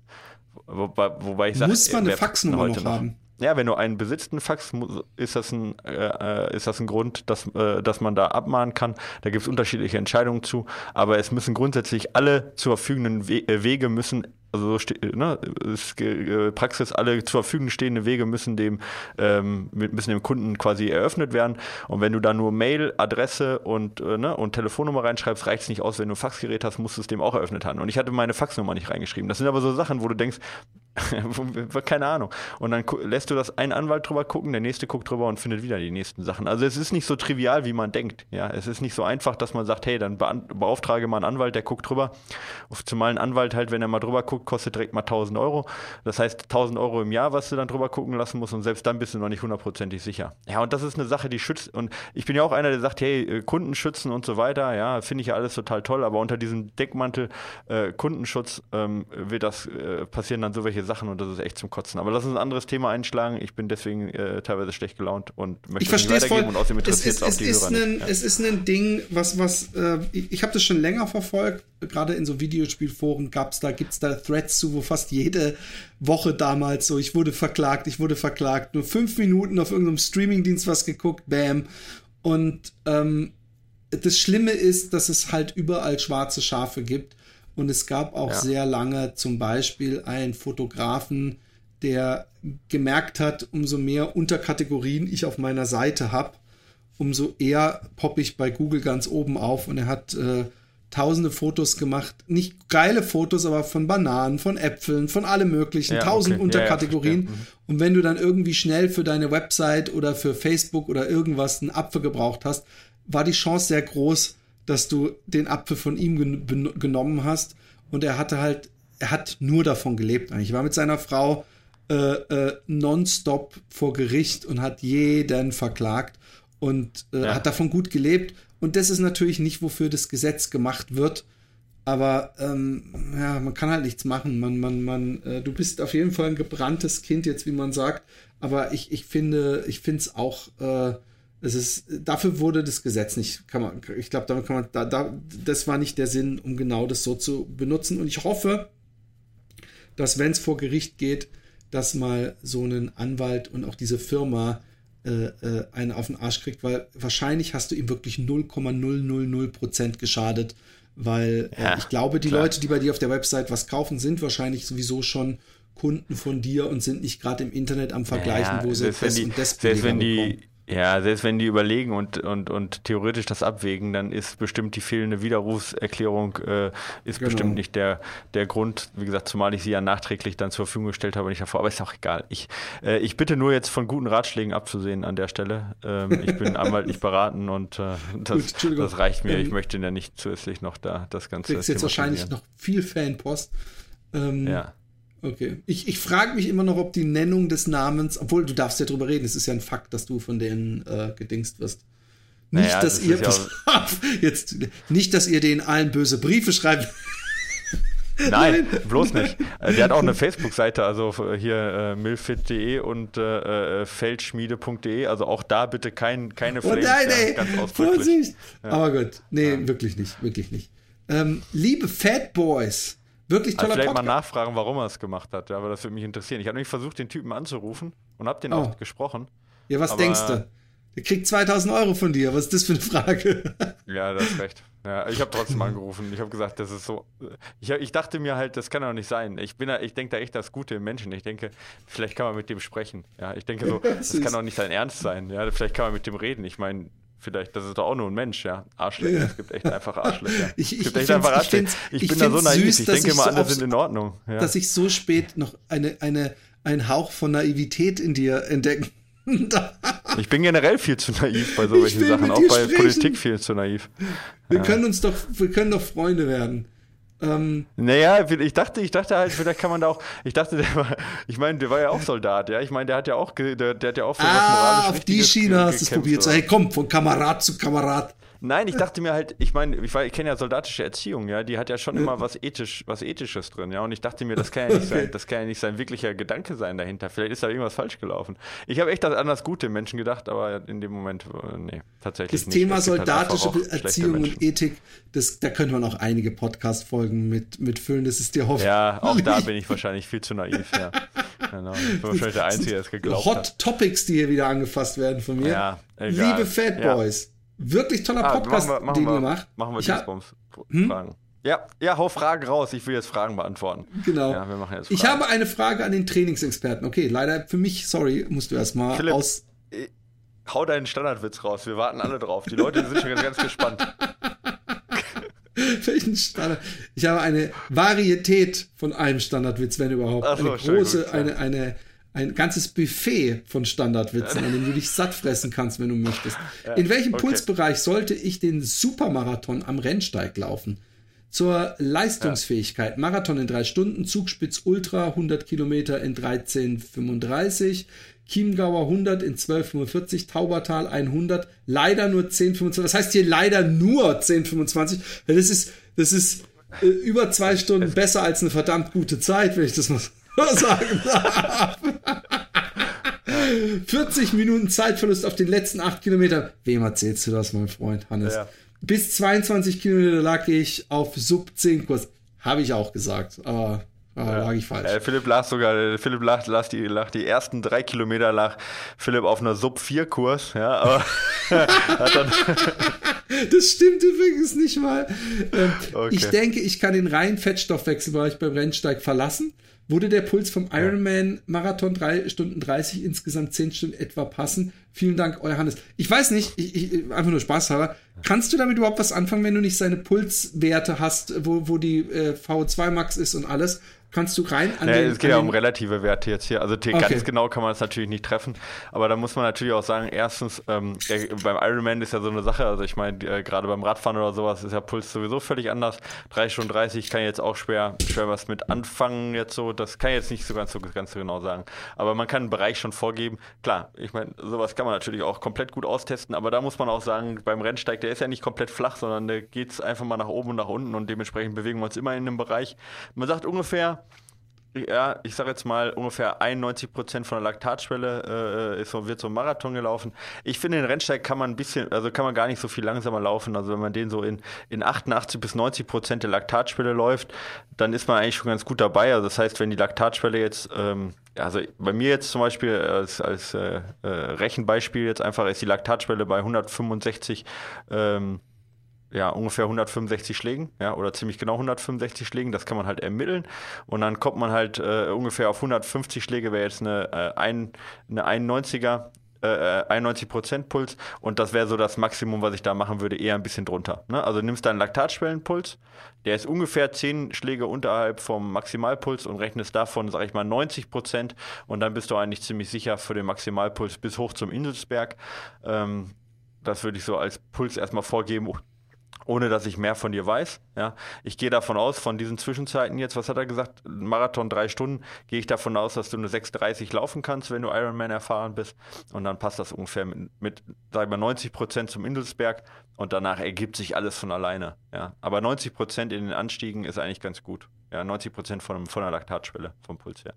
Wobei, wobei ich sage, muss man eine Faxnummer noch haben? Ja, wenn du einen besitzt, einen Fax, ist das ein, äh, äh, ist das ein Grund, dass, äh, dass man da abmahnen kann. Da gibt es unterschiedliche Entscheidungen zu, aber es müssen grundsätzlich alle zur verfügenden äh, Wege müssen also ne, äh, Praxis, alle zur Verfügung stehenden Wege müssen dem, ähm, müssen dem Kunden quasi eröffnet werden. Und wenn du da nur Mail, Adresse und, äh, ne, und Telefonnummer reinschreibst, reicht es nicht aus. Wenn du ein Faxgerät hast, musst du es dem auch eröffnet haben. Und ich hatte meine Faxnummer nicht reingeschrieben. Das sind aber so Sachen, wo du denkst, keine Ahnung. Und dann lässt du das ein Anwalt drüber gucken, der nächste guckt drüber und findet wieder die nächsten Sachen. Also es ist nicht so trivial, wie man denkt. Ja, es ist nicht so einfach, dass man sagt, hey, dann beauftrage mal einen Anwalt, der guckt drüber. Zumal ein Anwalt halt, wenn er mal drüber guckt, kostet direkt mal 1000 Euro. Das heißt 1000 Euro im Jahr, was du dann drüber gucken lassen musst und selbst dann bist du noch nicht hundertprozentig sicher. Ja, und das ist eine Sache, die schützt. Und ich bin ja auch einer, der sagt, hey, äh, Kunden schützen und so weiter. Ja, finde ich ja alles total toll. Aber unter diesem Deckmantel äh, Kundenschutz ähm, wird das äh, passieren dann so welche Sachen und das ist echt zum Kotzen. Aber lass uns ein anderes Thema einschlagen. Ich bin deswegen äh, teilweise schlecht gelaunt und möchte ich nicht weitergeben voll. und außerdem interessiert es, es, es die ist Hörer ein, ja. Es ist ein Ding, was, was, äh, ich, ich habe das schon länger verfolgt. Gerade in so Videospielforen gab es da, gibt es da Threads zu, wo fast jede Woche damals so, ich wurde verklagt, ich wurde verklagt. Nur fünf Minuten auf irgendeinem Streamingdienst was geguckt, bam. Und ähm, das Schlimme ist, dass es halt überall schwarze Schafe gibt und es gab auch ja. sehr lange zum Beispiel einen Fotografen, der gemerkt hat, umso mehr Unterkategorien ich auf meiner Seite habe, umso eher poppe ich bei Google ganz oben auf. Und er hat äh, tausende Fotos gemacht. Nicht geile Fotos, aber von Bananen, von Äpfeln, von allem möglichen. Ja, tausend okay. Unterkategorien. Ja, ja, mhm. Und wenn du dann irgendwie schnell für deine Website oder für Facebook oder irgendwas einen Apfel gebraucht hast, war die Chance sehr groß, dass du den Apfel von ihm gen genommen hast. Und er hatte halt, er hat nur davon gelebt eigentlich. Er war mit seiner Frau äh, äh, nonstop vor Gericht und hat jeden verklagt und äh, hat davon gut gelebt. Und das ist natürlich nicht, wofür das Gesetz gemacht wird. Aber ähm, ja, man kann halt nichts machen. Man, man, man, äh, du bist auf jeden Fall ein gebranntes Kind jetzt, wie man sagt. Aber ich, ich finde, ich finde es auch äh, es ist, dafür wurde das Gesetz nicht, kann man, ich glaube, damit kann man, da, da, das war nicht der Sinn, um genau das so zu benutzen. Und ich hoffe, dass wenn es vor Gericht geht, dass mal so ein Anwalt und auch diese Firma äh, äh, einen auf den Arsch kriegt, weil wahrscheinlich hast du ihm wirklich 0,000% geschadet, weil äh, ja, ich glaube, die klar. Leute, die bei dir auf der Website was kaufen, sind wahrscheinlich sowieso schon Kunden von dir und sind nicht gerade im Internet am Vergleichen, ja, wo sie das und wenn die Ja, selbst wenn die überlegen und, und, und theoretisch das abwägen, dann ist bestimmt die fehlende Widerrufserklärung äh, ist genau. bestimmt nicht der, der Grund. Wie gesagt, zumal ich sie ja nachträglich dann zur Verfügung gestellt habe, nicht davor. Aber ist auch egal. Ich, äh, ich bitte nur jetzt von guten Ratschlägen abzusehen an der Stelle. Ähm, ich bin anwaltlich beraten und äh, das, Gut, das, reicht mir. Ähm, ich möchte ja nicht zusätzlich noch da das Ganze. Du jetzt wahrscheinlich noch viel Fanpost. Ähm, ja. Okay. Ich, ich frage mich immer noch, ob die Nennung des Namens, obwohl du darfst ja drüber reden, es ist ja ein Fakt, dass du von denen äh, gedingst wirst. Nicht, naja, dass das ihr, ja auf, jetzt, nicht, dass ihr denen allen böse Briefe schreibt. Nein, bloß nicht. Äh, der hat auch eine Facebook-Seite, also hier äh, milfit.de und äh, äh feldschmiede.de. Also auch da bitte kein, keine Flames. Oh nein, ey, ja, Vorsicht! Ja. Aber gut, nee, ja. wirklich nicht, wirklich nicht. Ähm, liebe Fat Boys, Wirklich toller also vielleicht Podcast. mal nachfragen, warum er es gemacht hat, ja, aber das würde mich interessieren. Ich habe nämlich versucht, den Typen anzurufen und habe den oh. auch gesprochen. Ja, was denkst du? Der kriegt 2000 Euro von dir. Was ist das für eine Frage? Ja, das ist recht. Ja, ich habe trotzdem angerufen. Ich habe gesagt, das ist so. Ich, ich, dachte mir halt, das kann doch nicht sein. Ich, ich denke da echt das Gute im Menschen. Ich denke, vielleicht kann man mit dem sprechen. Ja, ich denke so, das kann doch nicht sein Ernst sein. Ja, vielleicht kann man mit dem reden. Ich meine, vielleicht, das ist doch auch nur ein Mensch, ja. Arschlöcher, ja. es gibt echt einfach Arschlöcher. Ich, ich, es gibt echt einfach Arschlöcher. Ich, ich, bin da so naiv, süß, ich denke immer, so alle sind in Ordnung. Ja. Dass ich so spät noch eine, eine, einen Hauch von Naivität in dir entdecken ich bin generell viel zu naiv bei solchen Sachen, auch bei sprechen. Politik viel zu naiv. Wir ja. können uns doch, wir können doch Freunde werden. Ähm, naja, ich dachte, ich dachte halt, vielleicht kann man da auch, ich dachte, der war, ich meine, der war ja auch Soldat, ja, ich meine, der hat ja auch, der, der hat ja auch für ah, was moralisch auf die Schiene hast du es probiert, so, hey, komm, von Kamerad zu Kamerad. Nein, ich dachte mir halt, ich meine, ich, ich kenne ja soldatische Erziehung, ja, die hat ja schon immer was ethisch, was ethisches drin, ja, und ich dachte mir, das kann ja nicht sein, das kann ja nicht sein wirklicher Gedanke sein dahinter. Vielleicht ist da irgendwas falsch gelaufen. Ich habe echt an das Gute im Menschen gedacht, aber in dem Moment, äh, nee, tatsächlich das nicht. Thema halt soldatische halt Erziehung und Ethik, das, da könnte man auch einige Podcast-Folgen mit, mit füllen, das ist dir hoffentlich. Ja, auch da bin ich wahrscheinlich viel zu naiv, ja. Genau. Ich bin wahrscheinlich der Einzige, der es geglaubt Hot hat. Topics, die hier wieder angefasst werden von mir. Ja, egal. Liebe Fat Boys. Ja. Wirklich toller ah, Podcast, machen wir, machen den wir, ihr macht. Machen wir Dingsbums hm? Fragen. Ja, ja, hau Fragen raus. Ich will jetzt Fragen beantworten. Genau. Ja, wir machen jetzt Ich habe eine Frage an den Trainingsexperten. Okay, leider für mich, sorry, musst du erstmal aus. Äh, hau deinen Standardwitz raus. Wir warten alle drauf. Die Leute sind schon ganz, ganz gespannt. Welchen Standard? Ich habe eine Varietät von einem Standardwitz, wenn überhaupt. So, eine große, gut, eine, eine ein ganzes Buffet von Standardwitzen, an dem du dich satt fressen kannst, wenn du möchtest. In welchem okay. Pulsbereich sollte ich den Supermarathon am Rennsteig laufen? Zur Leistungsfähigkeit. Marathon in drei Stunden, Zugspitz Ultra 100 Kilometer in 13,35, Chiemgauer 100 in 12,45, Taubertal 100, leider nur 10,25. Das heißt hier leider nur 10,25, weil das ist, das ist äh, über zwei Stunden besser als eine verdammt gute Zeit, wenn ich das mal sagen darf. 40 Minuten Zeitverlust auf den letzten 8 Kilometern. Wem erzählst du das, mein Freund Hannes? Ja. Bis 22 Kilometer lag ich auf Sub 10 Kurs. Habe ich auch gesagt, aber ja. lag ich falsch. Äh, Philipp lag sogar, Philipp lag, lag, die, lag die ersten drei Kilometer lag Philipp auf einer Sub 4 Kurs, ja, aber hat dann Das stimmt übrigens nicht mal. Ähm, okay. Ich denke, ich kann den reinen Fettstoffwechselbereich beim Rennsteig verlassen würde der Puls vom Ironman Marathon 3 Stunden 30 insgesamt 10 Stunden etwa passen. Vielen Dank, euer Hannes. Ich weiß nicht, ich, ich, einfach nur Spaß halber. Kannst du damit überhaupt was anfangen, wenn du nicht seine Pulswerte hast, wo, wo die äh, VO2 Max ist und alles? Kannst du rein an nee, den, Es geht ja um relative Werte jetzt hier. Also okay. ganz genau kann man es natürlich nicht treffen. Aber da muss man natürlich auch sagen, erstens, ähm, äh, beim Ironman ist ja so eine Sache, also ich meine, äh, gerade beim Radfahren oder sowas ist ja Puls sowieso völlig anders. 3 Stunden 30 kann ich jetzt auch schwer, schwer was mit anfangen jetzt so. Das kann ich jetzt nicht so ganz, so ganz so genau sagen. Aber man kann einen Bereich schon vorgeben. Klar, ich meine, sowas kann man natürlich auch komplett gut austesten, aber da muss man auch sagen, beim Rennsteig, der ist ja nicht komplett flach, sondern da geht es einfach mal nach oben und nach unten und dementsprechend bewegen wir uns immer in einem Bereich. Man sagt ungefähr, ja, ich sage jetzt mal, ungefähr 91 Prozent von der Laktatschwelle äh, ist, wird so ein Marathon gelaufen. Ich finde, den Rennsteig kann man ein bisschen, also kann man gar nicht so viel langsamer laufen. Also wenn man den so in, in 88 bis 90 Prozent der Laktatschwelle läuft, dann ist man eigentlich schon ganz gut dabei. Also das heißt, wenn die Laktatschwelle jetzt, ähm, also bei mir jetzt zum Beispiel als, als äh, äh, Rechenbeispiel jetzt einfach ist die Laktatschwelle bei 165 ähm, ja, ungefähr 165 Schlägen, ja, oder ziemlich genau 165 Schlägen, das kann man halt ermitteln. Und dann kommt man halt äh, ungefähr auf 150 Schläge, wäre jetzt eine, äh, ein, eine 91er äh, 91% Puls und das wäre so das Maximum, was ich da machen würde, eher ein bisschen drunter. Ne? Also nimmst deinen Laktatschwellenpuls, der ist ungefähr 10 Schläge unterhalb vom Maximalpuls und rechnest davon, sag ich mal, 90% und dann bist du eigentlich ziemlich sicher für den Maximalpuls bis hoch zum Inselsberg. Ähm, das würde ich so als Puls erstmal vorgeben ohne dass ich mehr von dir weiß. Ja, ich gehe davon aus, von diesen Zwischenzeiten jetzt, was hat er gesagt? Marathon drei Stunden, gehe ich davon aus, dass du eine 6,30 laufen kannst, wenn du Ironman erfahren bist. Und dann passt das ungefähr mit, mit sagen wir 90 Prozent zum Indelsberg und danach ergibt sich alles von alleine. Ja, aber 90 Prozent in den Anstiegen ist eigentlich ganz gut. Ja, 90 Prozent von, von der Laktatschwelle vom Puls her.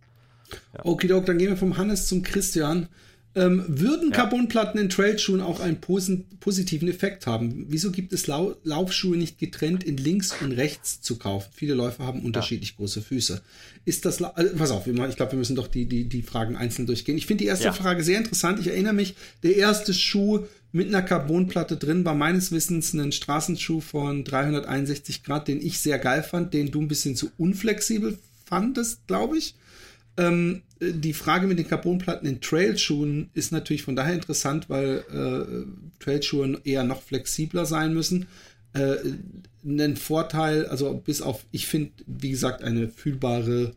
Ja. Okay, Doc, dann gehen wir vom Hannes zum Christian. Ähm, würden ja. Carbonplatten in Trailschuhen auch einen positiven Effekt haben? Wieso gibt es Lau Laufschuhe nicht getrennt in links und rechts zu kaufen? Viele Läufer haben unterschiedlich ja. große Füße. Ist das, also, pass auf, ich glaube, wir müssen doch die, die, die Fragen einzeln durchgehen. Ich finde die erste ja. Frage sehr interessant. Ich erinnere mich, der erste Schuh mit einer Carbonplatte drin war meines Wissens ein Straßenschuh von 361 Grad, den ich sehr geil fand, den du ein bisschen zu unflexibel fandest, glaube ich. Ähm, die Frage mit den Carbonplatten in Trailschuhen ist natürlich von daher interessant, weil äh, Trailschuhe eher noch flexibler sein müssen. Äh, ein Vorteil, also bis auf, ich finde, wie gesagt, eine fühlbare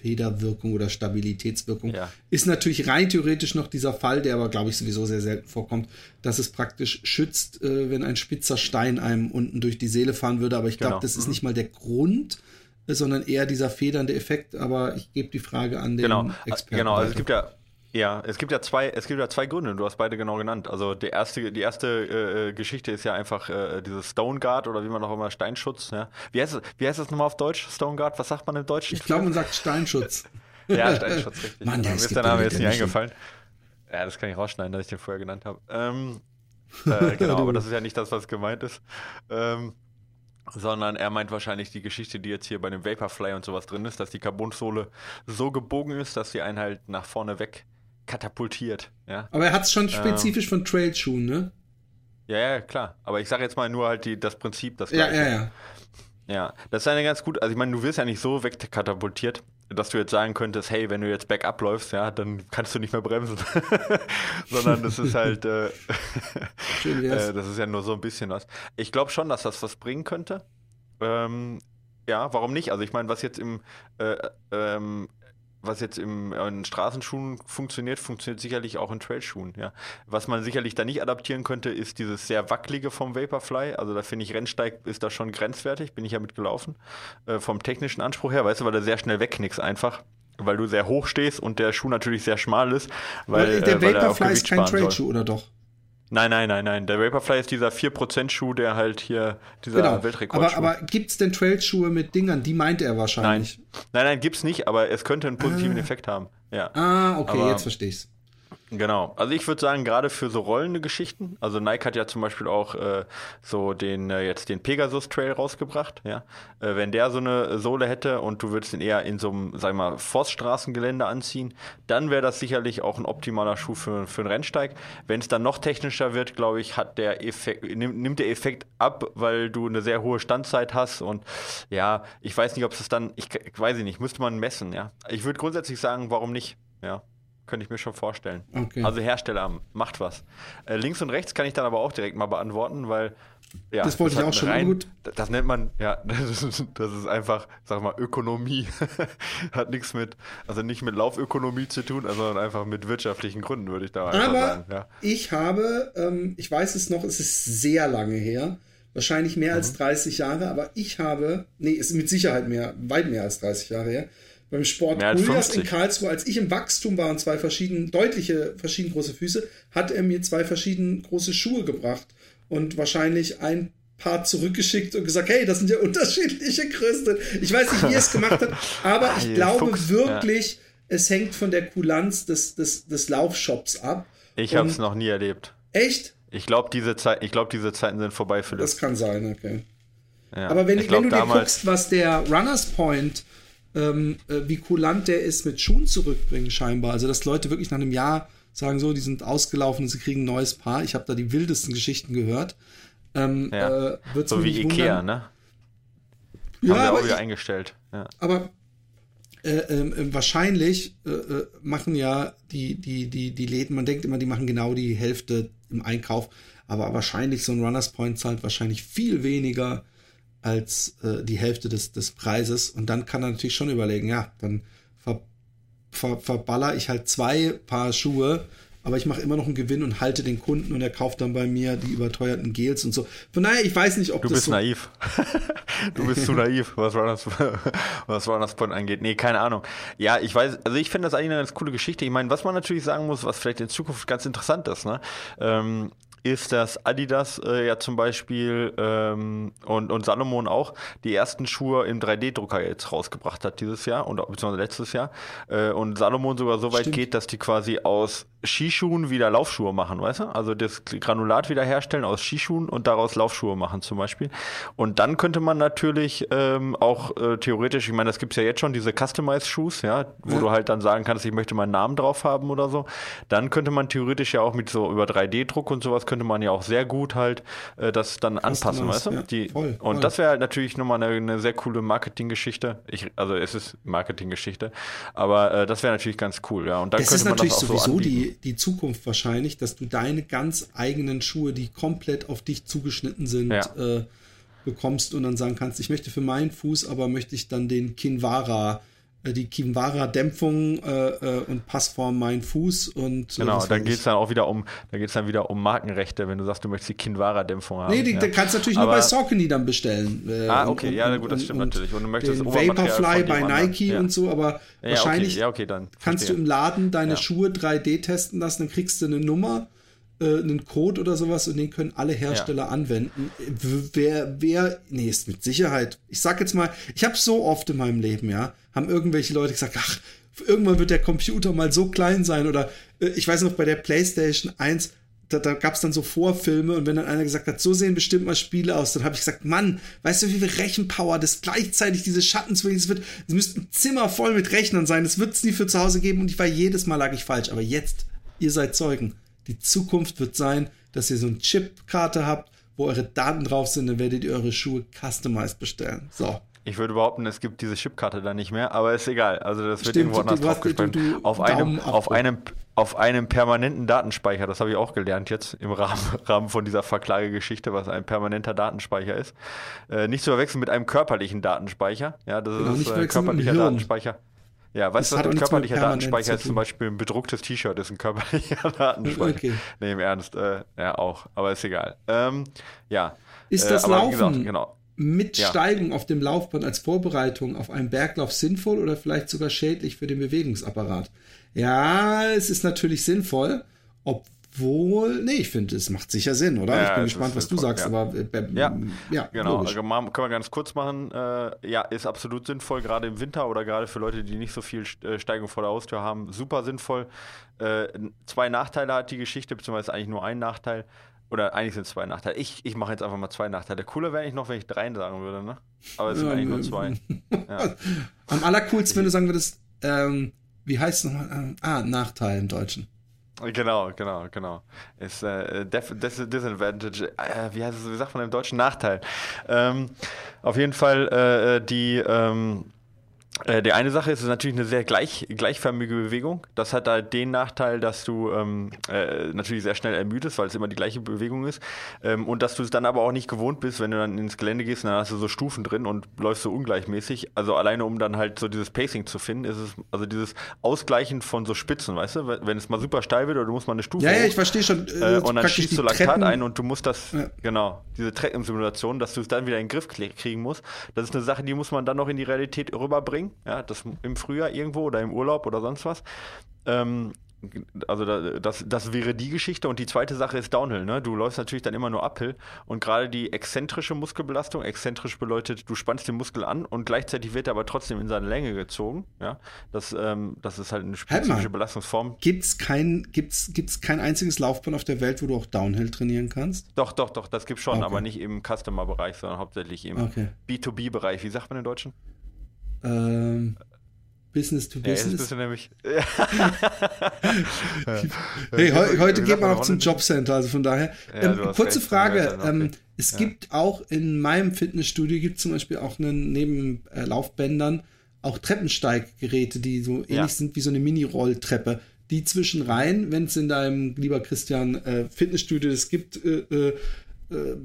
Federwirkung oder Stabilitätswirkung ja. ist natürlich rein theoretisch noch dieser Fall, der aber, glaube ich, sowieso sehr selten vorkommt, dass es praktisch schützt, äh, wenn ein spitzer Stein einem unten durch die Seele fahren würde. Aber ich glaube, genau. das ist mhm. nicht mal der Grund, sondern eher dieser federnde Effekt. Aber ich gebe die Frage an den genau. Experten. Genau, also es gibt ja ja, es gibt ja zwei, es gibt ja zwei Gründe. Du hast beide genau genannt. Also die erste, die erste äh, Geschichte ist ja einfach äh, dieses Stone Guard oder wie man auch immer Steinschutz. Ja. Wie heißt es? Wie heißt das nochmal auf Deutsch? Stone Guard? Was sagt man im Deutschen? Ich glaube, man sagt Steinschutz. ja, Steinschutz, richtig. Mann, mir ist der Name jetzt nicht eingefallen. Ja, das kann ich rausschneiden, dass ich den vorher genannt habe. Ähm, äh, genau, aber das ist ja nicht das, was gemeint ist. Ähm, sondern er meint wahrscheinlich die Geschichte, die jetzt hier bei dem Vaporfly und sowas drin ist, dass die Carbonsohle so gebogen ist, dass sie einen halt nach vorne weg katapultiert. Ja? Aber er hat es schon spezifisch ähm, von Trailschuhen, ne? Ja, ja, klar. Aber ich sage jetzt mal nur halt die, das Prinzip, das gleiche. Ja, ja, ja. Ja, das ist eine ganz gut, also ich meine, du wirst ja nicht so wegkatapultiert, dass du jetzt sagen könntest, hey, wenn du jetzt Backup läufst, ja, dann kannst du nicht mehr bremsen. Sondern das ist halt, äh, äh, das ist ja nur so ein bisschen was. Ich glaube schon, dass das was bringen könnte. Ähm, ja, warum nicht? Also ich meine, was jetzt im äh, ähm, was jetzt im, in Straßenschuhen funktioniert, funktioniert sicherlich auch in Trailschuhen. Ja. Was man sicherlich da nicht adaptieren könnte, ist dieses sehr wackelige vom Vaporfly. Also da finde ich, Rennsteig ist da schon grenzwertig, bin ich ja mitgelaufen. Äh, vom technischen Anspruch her, weißt du, weil du sehr schnell wegknickst einfach. Weil du sehr hoch stehst und der Schuh natürlich sehr schmal ist. Weil, der äh, Vaporfly ist kein Trailschuh, oder doch? Nein, nein, nein, nein. Der Vaporfly ist dieser 4%-Schuh, der halt hier dieser genau. Weltrekord Aber, aber gibt es denn Trailschuhe mit Dingern? Die meint er wahrscheinlich. Nein, nein, nein gibt's nicht, aber es könnte einen positiven ah. Effekt haben. Ja. Ah, okay, aber, jetzt verstehe ich's. Genau. Also ich würde sagen, gerade für so rollende Geschichten, also Nike hat ja zum Beispiel auch äh, so den äh, jetzt den Pegasus Trail rausgebracht, ja. Äh, wenn der so eine Sohle hätte und du würdest ihn eher in so einem, sag mal, Forststraßengelände anziehen, dann wäre das sicherlich auch ein optimaler Schuh für, für einen Rennsteig. Wenn es dann noch technischer wird, glaube ich, hat der Effekt, nimmt, nimmt der Effekt ab, weil du eine sehr hohe Standzeit hast und ja, ich weiß nicht, ob es dann, ich, ich weiß nicht, müsste man messen, ja. Ich würde grundsätzlich sagen, warum nicht, ja. Könnte ich mir schon vorstellen. Okay. Also Hersteller, macht was. Äh, links und rechts kann ich dann aber auch direkt mal beantworten, weil ja, das wollte das ich auch schon rein, gut. Das nennt man, ja, das ist, das ist einfach, sag mal, Ökonomie. Hat nichts mit, also nicht mit Laufökonomie zu tun, sondern einfach mit wirtschaftlichen Gründen, würde ich da einfach aber sagen. Ja. Ich habe, ähm, ich weiß es noch, es ist sehr lange her, wahrscheinlich mehr mhm. als 30 Jahre, aber ich habe, nee, ist mit Sicherheit mehr, weit mehr als 30 Jahre her, beim Sport Julias in Karlsruhe, als ich im Wachstum war und zwei verschieden, deutliche, verschieden große Füße, hat er mir zwei verschieden große Schuhe gebracht und wahrscheinlich ein paar zurückgeschickt und gesagt, hey, das sind ja unterschiedliche Größen. Ich weiß nicht, wie er es gemacht hat, aber ich glaube Fuchs, wirklich, ja. es hängt von der Kulanz des, des, des Laufshops ab. Ich habe es noch nie erlebt. Echt? Ich glaube, diese, Zeit, glaub, diese Zeiten sind vorbei für das. Das kann sein, okay. Ja, aber wenn, glaub, wenn du dir guckst, was der Runners Point ähm, äh, wie kulant der ist mit Schuhen zurückbringen scheinbar. Also dass Leute wirklich nach einem Jahr sagen so, die sind ausgelaufen und sie kriegen ein neues Paar. Ich habe da die wildesten Geschichten gehört. Ähm, ja. äh, so wie Ikea, wundern. ne? Ja, Haben aber auch wieder eingestellt. Ja. Aber äh, äh, wahrscheinlich äh, äh, machen ja die, die, die, die Läden, man denkt immer, die machen genau die Hälfte im Einkauf, aber wahrscheinlich so ein Runners Point zahlt wahrscheinlich viel weniger als äh, die Hälfte des, des Preises. Und dann kann er natürlich schon überlegen, ja, dann ver, ver, verballer ich halt zwei Paar Schuhe aber ich mache immer noch einen Gewinn und halte den Kunden und er kauft dann bei mir die überteuerten Gels und so. Von daher, ich weiß nicht, ob du das bist so naiv. du bist zu naiv, was Runners, was Runners Point angeht. Nee, keine Ahnung. Ja, ich weiß, also ich finde das eigentlich eine ganz coole Geschichte. Ich meine, was man natürlich sagen muss, was vielleicht in Zukunft ganz interessant ist, ne? Ähm, ist, dass Adidas äh, ja zum Beispiel ähm, und, und Salomon auch die ersten Schuhe im 3D-Drucker jetzt rausgebracht hat dieses Jahr und beziehungsweise letztes Jahr. Äh, und Salomon sogar so weit Stimmt. geht, dass die quasi aus Skischuhen wieder Laufschuhe machen, weißt du? Also das Granulat wieder herstellen aus Skischuhen und daraus Laufschuhe machen zum Beispiel. Und dann könnte man natürlich ähm, auch äh, theoretisch, ich meine, das gibt es ja jetzt schon, diese Customized-Shoes, ja, wo Ja. du halt dann sagen kannst, ich möchte meinen Namen drauf haben oder so. Dann könnte man theoretisch ja auch mit so über 3D-Druck und sowas könnte man ja auch sehr gut halt äh, das dann anpassen, weißt du? ja, Die, voll, und voll. das wäre halt natürlich nochmal eine, eine sehr coole Marketinggeschichte. Ich, also es ist Marketinggeschichte, aber äh, das wäre natürlich ganz cool, ja. Und dann Das könnte ist man natürlich das auch sowieso so die, die Zukunft wahrscheinlich, dass du deine ganz eigenen Schuhe, die komplett auf dich zugeschnitten sind, Ja. äh, bekommst und dann sagen kannst, ich möchte für meinen Fuß, aber möchte ich dann den Kinvara, die Kinvara-Dämpfung äh, äh, und Passform mein Fuß und äh, Genau, dann geht es dann auch wieder um, da geht's dann wieder um Markenrechte, wenn du sagst, du möchtest die Kinvara-Dämpfung haben. Nee, die, ja. die kannst du natürlich nur Aber- bei Saucony dann bestellen. Äh, Ah, okay, und- ja, gut, das stimmt und natürlich. Und du möchtest den Vaporfly bei. Nike Ja. und so, aber Ja, wahrscheinlich okay, okay, kannst verstehe. du im Laden deine. Schuhe 3D testen lassen, dann kriegst du eine Nummer, äh, einen Code oder sowas und den können alle Hersteller anwenden. W- Wer, wer, nee, ist mit Sicherheit. Ich sag jetzt mal, ich habe so oft in meinem Leben, ja, haben irgendwelche Leute gesagt, ach, irgendwann wird der Computer mal so klein sein oder äh, ich weiß noch bei der PlayStation 1 da, da gab es dann so Vorfilme und wenn dann einer gesagt hat, so sehen bestimmt mal Spiele aus, dann habe ich gesagt, Mann, weißt du, wie viel Rechenpower das gleichzeitig diese Schattenswürde, es wird, es müsste ein Zimmer voll mit Rechnern sein, das wird es nie für zu Hause geben und ich war jedes Mal lag ich falsch, aber jetzt, ihr seid Zeugen, die Zukunft wird sein, dass ihr so eine Chipkarte habt, wo eure Daten drauf sind, dann werdet ihr eure Schuhe customized bestellen. So. Ich würde behaupten, es gibt diese Chipkarte da nicht mehr, aber ist egal. Also das wird Stimmt, irgendwo anders du- Auf einem, auf einem, auf einem permanenten Datenspeicher, das habe ich auch gelernt jetzt im Rahmen, Rahmen von dieser Verklagegeschichte, was ein permanenter Datenspeicher ist. Äh, nicht zu verwechseln mit einem körperlichen Datenspeicher. Ja, das Genau, ist äh, mit dem körperlicher. Datenspeicher. Ja, weißt Das du, ein körperlicher Datenspeicher ist zum. Beispiel ein bedrucktes T-Shirt, ist ein körperlicher Datenspeicher. Okay. Nee, im Ernst, äh, ja auch, aber ist egal. Ähm, ja. Ist äh, das wie Laufen gesagt, genau. mit Ja. Steigung auf dem Laufband als Vorbereitung auf einen Berglauf sinnvoll oder vielleicht sogar schädlich für den Bewegungsapparat? Ja, es ist natürlich sinnvoll, obwohl, nee, ich finde, es macht sicher Sinn, oder? Ja, ich bin es gespannt, was du sinnvoll, sagst, ja. aber äh, Ja, ja Genau, also können wir ganz kurz machen. Äh, ja, ist absolut sinnvoll, gerade im Winter oder gerade für Leute, die nicht so viel äh, Steigung vor der Haustür haben. Super sinnvoll. Äh, zwei Nachteile hat die Geschichte, beziehungsweise eigentlich nur ein Nachteil. Oder eigentlich sind es zwei Nachteile. Ich, ich mache jetzt einfach mal zwei Nachteile. Cooler wäre eigentlich noch, wenn ich drei sagen würde, ne? Aber es sind Ja, eigentlich nur ähm, zwei. Am allercoolsten, wenn du sagen würdest, ähm, wie heißt es nochmal? Ähm, ah, Nachteil im Deutschen. Genau, genau, genau. Ist äh, Disadvantage, äh, wie heißt es, wie sagt man im Deutschen? Nachteil. Ähm, auf jeden Fall äh, die, ähm, äh, die eine Sache ist, es ist natürlich eine sehr gleich, gleichförmige Bewegung. Das hat halt den Nachteil, dass du ähm, äh, natürlich sehr schnell ermüdest, weil es immer die gleiche Bewegung ist. Ähm, und dass du es dann aber auch nicht gewohnt bist, wenn du dann ins Gelände gehst und dann hast du so Stufen drin und läufst so ungleichmäßig. Also alleine um dann halt so dieses Pacing zu finden, ist es, also dieses Ausgleichen von so Spitzen, weißt du? Wenn wenn es mal super steil wird oder du musst mal eine Stufe Ja, ja, ich verstehe schon. äh, und dann schießt du Laktat Treppen- ein und du musst das, Ja. genau, diese Treppensimulation, dass du es dann wieder in den Griff kriegen musst. Das ist eine Sache, die muss man dann noch in die Realität rüberbringen. Ja, das im Frühjahr irgendwo oder im Urlaub oder sonst was. Ähm, also da, das, das wäre die Geschichte. Und die zweite Sache ist Downhill. Ne? Du läufst natürlich dann immer nur Uphill. Und gerade die exzentrische Muskelbelastung, exzentrisch bedeutet, du spannst den Muskel an und gleichzeitig wird er aber trotzdem in seine Länge gezogen. Ja? Das, ähm, das ist halt eine spezifische mal. Belastungsform. Gibt's kein, gibt's, gibt's kein einziges Laufband auf der Welt, wo du auch Downhill trainieren kannst? Doch, doch, doch, das gibt schon, Okay. aber nicht im Customer-Bereich, sondern hauptsächlich im Okay. B2B-Bereich. Wie sagt man im Deutschen? Ähm, Business to Ja, Business. nämlich. hey, heu, heute geht man auch zum? Jobcenter, also von daher. Ja, ähm, kurze recht, Frage. ja. Ähm, es Ja. gibt auch in meinem Fitnessstudio gibt zum Beispiel auch einen, neben äh, Laufbändern auch Treppensteiggeräte, die so ähnlich Ja. sind wie so eine Mini-Rolltreppe. Die zwischen rein, wenn es in deinem, lieber Christian, äh, Fitnessstudio es gibt, äh, äh, äh,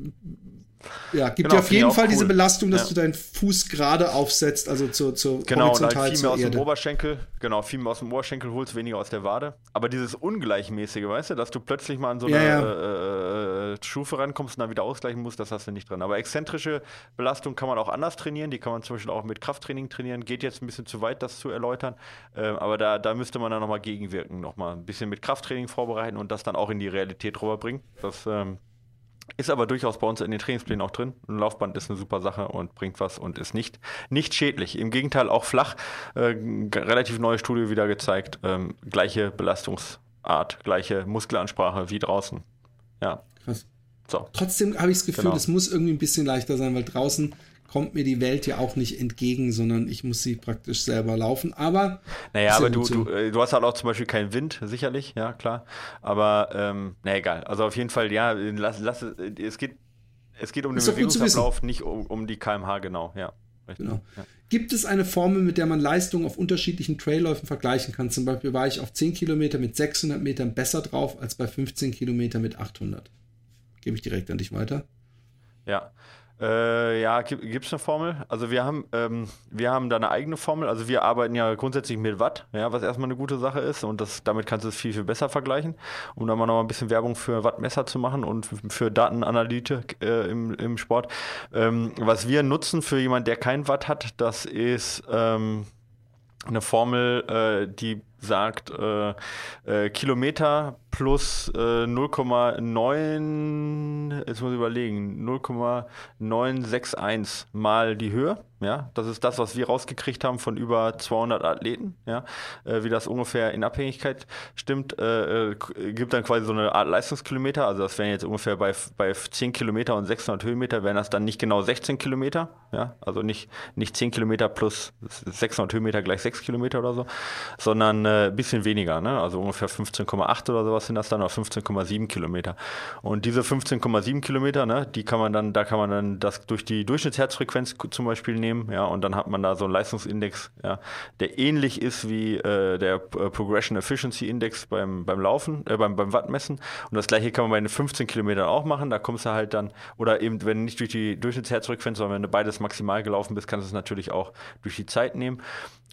ja, gibt Genau, ja auf jeden Fall diese cool. Belastung, dass Ja. du deinen Fuß gerade aufsetzt, also zur, zur Genau, halt horizontal viel mehr aus dem Erde. Oberschenkel, genau, viel mehr aus dem Oberschenkel holst, weniger aus der Wade. Aber dieses Ungleichmäßige, weißt du, dass du plötzlich mal an so eine Ja, Äh, äh, Stufe rankommst und dann wieder ausgleichen musst, das hast du nicht drin. Aber exzentrische Belastung kann man auch anders trainieren, die kann man zum Beispiel auch mit Krafttraining trainieren. Geht jetzt ein bisschen zu weit, das zu erläutern. Ähm, aber da, da müsste man dann nochmal gegenwirken, nochmal ein bisschen mit Krafttraining vorbereiten und das dann auch in die Realität rüberbringen. Das ähm, ist aber durchaus bei uns in den Trainingsplänen auch drin. Ein Laufband ist eine super Sache und bringt was und ist nicht, nicht schädlich. Im Gegenteil auch flach. Äh, relativ neue Studie wieder gezeigt. Ähm, gleiche Belastungsart, gleiche Muskelansprache wie draußen. Ja, Krass. so. Trotzdem habe ich das Gefühl, Genau. es muss irgendwie ein bisschen leichter sein, weil draußen kommt mir die Welt ja auch nicht entgegen, sondern ich muss sie praktisch selber laufen. Aber Naja, aber du, so. du, äh, du hast halt auch zum Beispiel keinen Wind, sicherlich, ja, klar. Aber, ähm, na egal. Also auf jeden Fall, ja, lass, lass, es- es geht, es geht um den Bewegungsablauf, nicht um, um die kmh, genau, ja. Richtig. Genau. Ja. Gibt es eine Formel, mit der man Leistungen auf unterschiedlichen Trailläufen vergleichen kann? Zum Beispiel war ich auf 10 Kilometer mit 600 Metern besser drauf als bei 15 Kilometer mit 800. Gebe ich direkt an dich weiter. Ja. Äh, ja, gibt es eine Formel? Also wir haben, ähm, wir haben da eine eigene Formel. Also wir arbeiten ja grundsätzlich mit Watt, ja, was erstmal eine gute Sache ist und das, damit kannst du es viel, viel besser vergleichen, um da mal noch ein bisschen Werbung für Wattmesser zu machen und für Datenanalytik äh, im, im Sport. Ähm, was wir nutzen für jemanden, der kein Watt hat, das ist ähm, eine Formel, äh, die sagt, äh, äh, Kilometer plus äh, 0,9, jetzt muss ich überlegen, 0,961 mal die Höhe. Ja, das ist das, was wir rausgekriegt haben von über 200 Athleten. Ja, äh, wie das ungefähr in Abhängigkeit stimmt, äh, äh, gibt dann quasi so eine Art Leistungskilometer. Also das wären jetzt ungefähr bei, bei 10 Kilometer und 600 Höhenmeter wären das dann nicht genau 16 Kilometer. Ja, also nicht, nicht 10 Kilometer plus 600 Höhenmeter gleich 6 Kilometer oder so, sondern äh, ein bisschen weniger. Ne? Also ungefähr 15,8 oder sowas sind das dann, oder 15,7 Kilometer. Und diese 15,7 Kilometer, ne, die kann man dann, da kann man dann das durch die Durchschnittsherzfrequenz zum Beispiel nehmen, ja, und dann hat man da so einen Leistungsindex, ja, der ähnlich ist wie äh, der äh, Progression Efficiency Index beim, beim Laufen, äh, beim, beim Wattmessen. Und das gleiche kann man bei den 15 Kilometern auch machen. Da kommst du halt dann, oder eben, wenn nicht durch die Durchschnittsherzfrequenz, sondern wenn du beides maximal gelaufen bist, kannst du es natürlich auch durch die Zeit nehmen.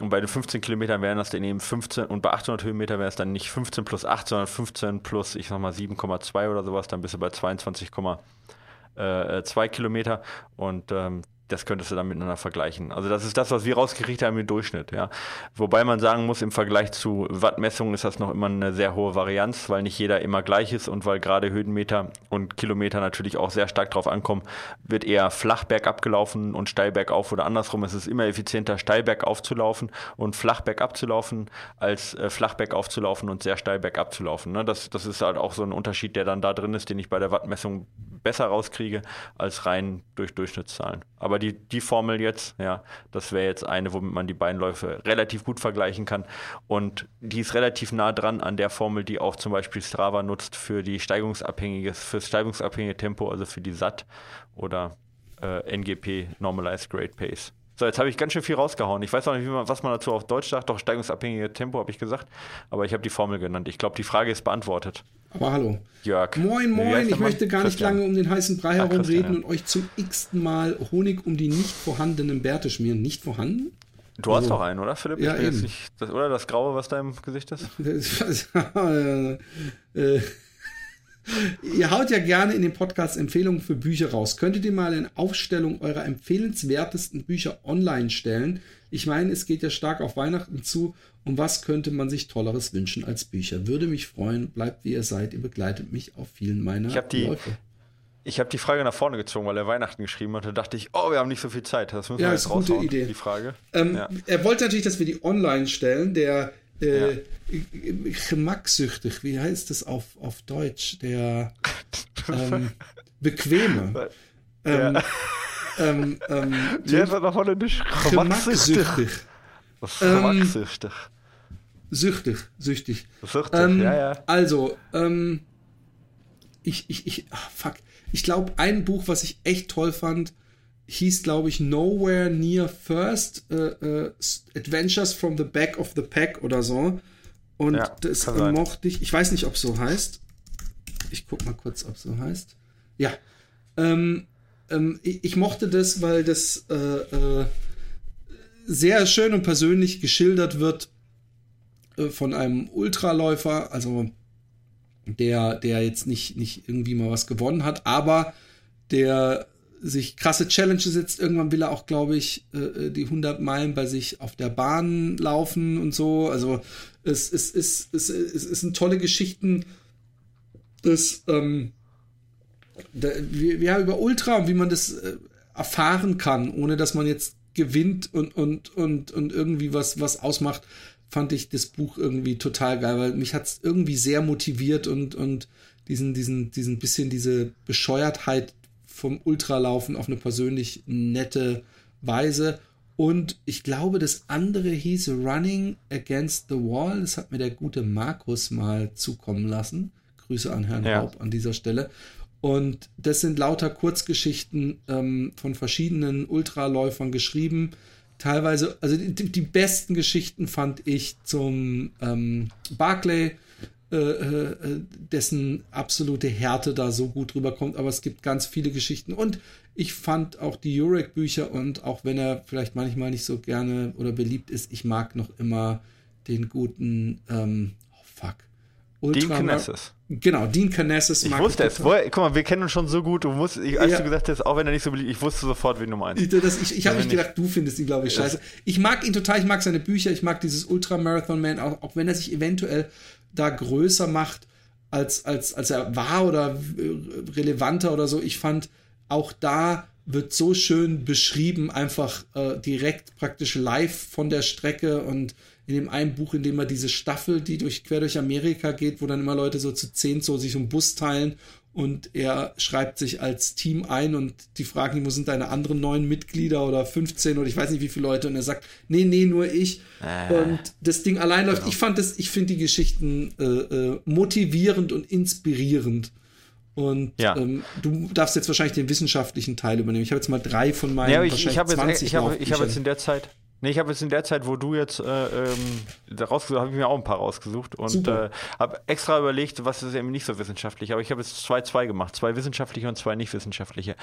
Und bei den 15 Kilometern wären das dann eben 15 und bei 800 Höhenmeter wäre es dann nicht 15 plus 8, sondern 15 plus, ich sag mal 7,2 oder sowas, dann bist du bei 22,2 Kilometer. Und ähm, das könntest du dann miteinander vergleichen. Also das ist das, was wir rausgekriegt haben im Durchschnitt, ja. Wobei man sagen muss, im Vergleich zu Wattmessungen ist das noch immer eine sehr hohe Varianz, weil nicht jeder immer gleich ist und weil gerade Höhenmeter und Kilometer natürlich auch sehr stark drauf ankommen, wird eher flach bergab gelaufen und steil bergauf oder andersrum. Es ist immer effizienter, steil bergauf zu laufen und flach bergab zu laufen, als äh, flach bergauf zu laufen und sehr steil bergab zu laufen. Ne? Das, das ist halt auch so ein Unterschied, der dann da drin ist, den ich bei der Wattmessung besser rauskriege als rein durch Durchschnittszahlen. Aber die, die Formel jetzt, ja, das wäre jetzt eine, womit man die beiden Läufe relativ gut vergleichen kann. Und die ist relativ nah dran an der Formel, die auch zum Beispiel Strava nutzt für die steigungsabhängige, fürs steigungsabhängige Tempo, also für die SAT oder äh, NGP Normalized Grade Pace. So, jetzt habe ich ganz schön viel rausgehauen. Ich weiß auch nicht, man, was man dazu auf Deutsch sagt. Doch, steigungsabhängige Tempo habe ich gesagt. Aber ich habe die Formel genannt. Ich glaube, die Frage ist beantwortet. Aber hallo. Jörg. Moin, moin. Ich möchte gar nicht Christian. lange um den heißen Brei Ah, herumreden ja. und euch zum x-ten Mal Honig um die nicht vorhandenen Bärte schmieren. Nicht vorhanden? Du hast Also- doch einen, oder Philipp? Ja, eben. Nicht, das, oder das Graue, was da im Gesicht ist? äh, äh, Ihr haut ja gerne in den Podcast Empfehlungen für Bücher raus. Könntet ihr mal eine Aufstellung eurer empfehlenswertesten Bücher online stellen? Ich meine, es geht ja stark auf Weihnachten zu. Um was könnte man sich Tolleres wünschen als Bücher? Würde mich freuen. Bleibt wie ihr seid. Ihr begleitet mich auf vielen meiner Ich die- Läufe. Ich habe die Frage nach vorne gezogen, weil er Weihnachten geschrieben hatte. dachte ich, oh, wir haben nicht so viel Zeit. Das müssen Ja, wir ist jetzt eine gute Idee. die Frage. Ähm, ja. Er wollte natürlich, dass wir die online stellen. Der äh, Ja. Gemacksüchtig, wie heißt das auf, auf Deutsch? Der ähm, Bequeme. Ähm, ähm, ähm, Ja, das war holländisch. Gemacksüchtig. Gemacksüchtig. Süchtig, süchtig. Süchtig, Ähm, ja, ja. Also, ähm, ich, ich, ich, ah, fuck. Ich glaube, ein Buch, was ich echt toll fand, hieß, glaube ich, Nowhere Near First äh, äh, Adventures from the Back of the Pack oder so. Und Ja, das mochte ich. Ich weiß nicht, ob es so heißt. Ich guck mal kurz, ob es so heißt. Ja. Ähm, ähm, ich, ich mochte das, weil das äh, äh, sehr schön und persönlich geschildert wird äh, von einem Ultraläufer, also der, der jetzt nicht, nicht irgendwie mal was gewonnen hat, aber der sich krasse Challenges setzt. Irgendwann will er auch, glaube ich, äh, die 100 Meilen bei sich auf der Bahn laufen und so. Also es, es, es, es, es, es sind tolle Geschichten. Das, ähm, da, wir, wir über Ultra und wie man das äh, erfahren kann, ohne dass man jetzt gewinnt und, und, und, und irgendwie was, was ausmacht, fand ich das Buch irgendwie total geil, weil mich hat es irgendwie sehr motiviert und, und diesen, diesen, diesen bisschen diese Bescheuertheit vom Ultralaufen auf eine persönlich nette Weise. Und ich glaube, das andere hieß Running Against the Wall. Das hat mir der gute Markus mal zukommen lassen. Grüße an Herrn Ja. Raub an dieser Stelle. Und das sind lauter Kurzgeschichten ähm, von verschiedenen Ultraläufern geschrieben. Teilweise, also die, die besten Geschichten fand ich zum ähm, Barclay, äh, äh, dessen absolute Härte da so gut rüberkommt. Aber es gibt ganz viele Geschichten. Und ich fand auch die Jurek-Bücher und auch wenn er vielleicht manchmal nicht so gerne oder beliebt ist, ich mag noch immer den guten, ähm, oh fuck. Dean Ultra- Knesses. Genau, Dean Canassis Ich mag wusste es. Woher, guck mal, wir kennen uns schon so gut. Du musst, ich, als Ja. du gesagt hast, auch wenn er nicht so beliebt, ich wusste sofort, wen du meinst. Ich, das, ich, ich habe nicht wenn gedacht, du findest ihn, glaube ich, scheiße. Ich mag ihn total, ich mag seine Bücher, ich mag dieses Ultramarathon-Man, auch, auch wenn er sich eventuell da größer macht, als, als, als er war oder äh, relevanter oder so. Ich fand, auch da wird so schön beschrieben, einfach äh, direkt praktisch live von der Strecke und in dem einen Buch, in dem er diese Staffel, die durch quer durch Amerika geht, wo dann immer Leute so zu zehn so sich einen Bus teilen und er schreibt sich als Team ein und die fragen ihn, wo sind deine anderen neun Mitglieder oder 15 oder ich weiß nicht wie viele Leute und er sagt, nee, nee, nur ich. Äh, und das Ding allein läuft. Ich fand das, ich finde die Geschichten äh, äh, motivierend und inspirierend. Und Ja. ähm, du darfst jetzt wahrscheinlich den wissenschaftlichen Teil übernehmen. Ich habe jetzt mal drei von meinen Ja, ich, wahrscheinlich ich habe jetzt, 20 ich habe, ich habe jetzt in der Zeit, nee, ich habe jetzt in der Zeit, wo du jetzt äh, ähm, rausgesucht, habe ich mir auch ein paar rausgesucht und äh, habe extra überlegt, was ist eben nicht so wissenschaftlich. Aber ich habe jetzt zwei, zwei gemacht, zwei wissenschaftliche und zwei nicht wissenschaftliche.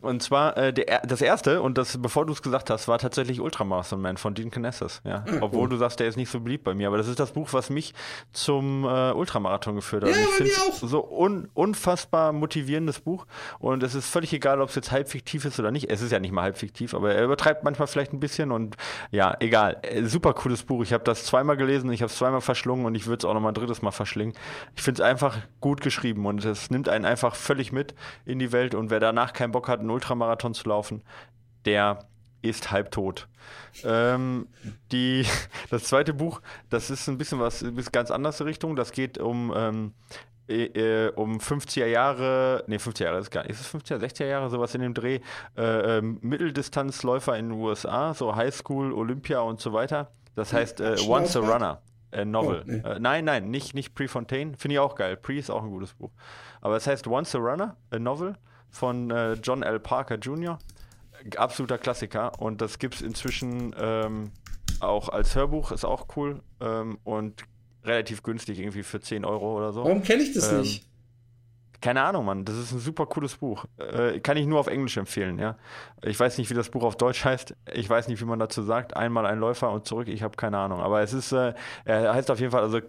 Und zwar äh, der, er- das erste und das, bevor du es gesagt hast, war tatsächlich Ultramarathon Man von Dean Knesses. Ja, Ah, obwohl du sagst, der ist nicht so beliebt bei mir, aber das ist das Buch, was mich zum äh, Ultramarathon geführt hat. Ja, ich auch. so un, unfassbar motivierendes Buch und es ist völlig egal, ob es jetzt halb fiktiv ist oder nicht. Es ist ja nicht mal halb fiktiv, aber er übertreibt manchmal vielleicht ein bisschen und ja, egal. Äh, Super cooles Buch. Ich habe das zweimal gelesen, ich habe es zweimal verschlungen und ich würde es auch noch mal ein drittes Mal verschlingen. Ich finde es einfach gut geschrieben und es nimmt einen einfach völlig mit in die Welt und wer danach keinen Bock hat, einen Ultramarathon zu laufen, der ist halbtot. Ähm, die, das zweite Buch, das ist ein bisschen was, ein bisschen ganz andere Richtung. Das geht um, ähm, äh, äh, um 50er Jahre, nee, 50er Jahre ist gar nicht, ist es 50er, 60er Jahre, sowas in dem Dreh, äh, ähm, Mitteldistanzläufer in den USA, so Highschool, Olympia und so weiter. Das heißt äh, Once a? Runner. A Novel. Oh, nee. äh, nein, nein, nicht, nicht Prefontaine. Finde ich auch geil. Pre ist auch ein gutes Buch. Aber es heißt Once a Runner, a Novel von äh, John L. Parker Jr. Absoluter Klassiker. Und das gibt es inzwischen ähm, auch als Hörbuch, ist auch cool. Ähm, und relativ günstig, irgendwie für 10 Euro oder so. Warum kenne ich das Ähm, nicht? Keine Ahnung, Mann. Das ist ein super cooles Buch. Äh, kann ich nur auf Englisch empfehlen, ja. Ich weiß nicht, wie das Buch auf Deutsch heißt. Ich weiß nicht, wie man dazu sagt. Einmal ein Läufer und zurück. Ich habe keine Ahnung. Aber es ist, äh, er heißt auf jeden Fall, also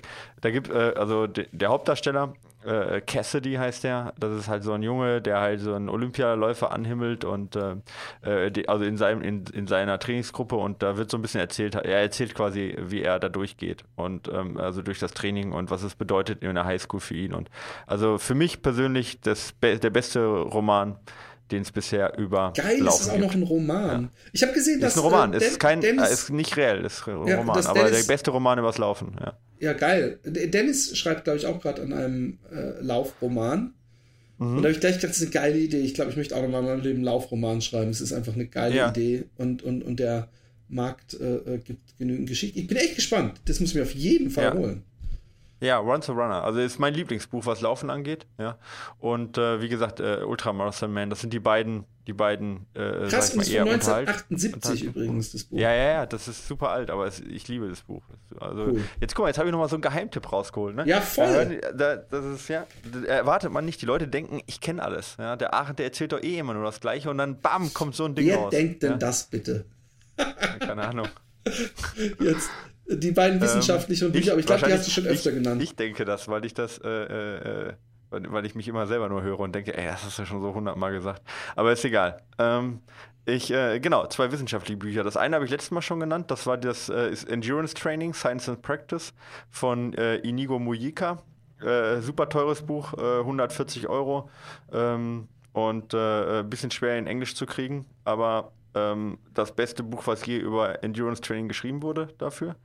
da gibt, äh, also de, der Hauptdarsteller, äh, Cassidy heißt der. Das ist halt so ein Junge, der halt so einen Olympialäufer anhimmelt und äh, äh, die, also in seinem, in, in seiner Trainingsgruppe und da wird so ein bisschen erzählt, er erzählt quasi, wie er da durchgeht und ähm, also durch das Training und was es bedeutet in der Highschool für ihn. Und also für mich persönlich das der beste Roman, den es bisher über Geil, das ist auch gibt. noch ein Roman. Ich habe gesehen, dass ist ein Roman, äh, es ist kein, Dennis, ist nicht reell, ist ein Ja, Roman, aber Dennis- der beste Roman übers Laufen, ja. Ja, geil. Dennis schreibt, glaube ich, auch gerade an einem äh, Laufroman. Und da habe ich gleich gedacht, das ist eine geile Idee. Ich glaube, ich möchte auch nochmal in meinem Leben einen Laufroman schreiben. Es ist einfach eine geile Ja. Idee. Und, und, und der Markt äh, äh, gibt genügend Geschichte. Ich bin echt gespannt. Das muss ich mir auf jeden Fall Ja. holen. Ja, Run to Runner. Also ist mein Lieblingsbuch, was Laufen angeht. Ja. Und äh, wie gesagt, äh, Ultramarathon Man, das sind die beiden, die beiden, äh, Krass, und ist von 1978 übrigens, das Buch. Ja, ja, ja, das ist super alt, aber es, ich liebe das Buch. Also, cool. jetzt guck mal, jetzt habe ich nochmal so einen Geheimtipp rausgeholt. Ne? Ja, voll. Da, das ist, ja, erwartet man nicht. Die Leute denken, ich kenne alles. Ja? Der Aachen, der erzählt doch eh immer nur das Gleiche und dann bam, kommt so ein Ding Wer raus. Wer denkt denn ja? das bitte? Keine Ahnung. Jetzt, die beiden wissenschaftlichen ähm, Bücher, aber ich glaube, die hast du schon öfter ich, genannt. Ich denke das, weil ich das, äh, äh, weil, ich mich immer selber nur höre und denke, ey, das hast du schon so hundertmal gesagt. Aber ist egal. Ähm, ich, äh, genau, zwei wissenschaftliche Bücher. Das eine habe ich letztes Mal schon genannt, das war das äh, Endurance Training, Science and Practice von äh, Inigo Mujika. Äh, super teures Buch, 140 Euro. Ähm, und ein bisschen schwer in Englisch zu kriegen, aber ähm, das beste Buch, was je über Endurance Training geschrieben wurde dafür.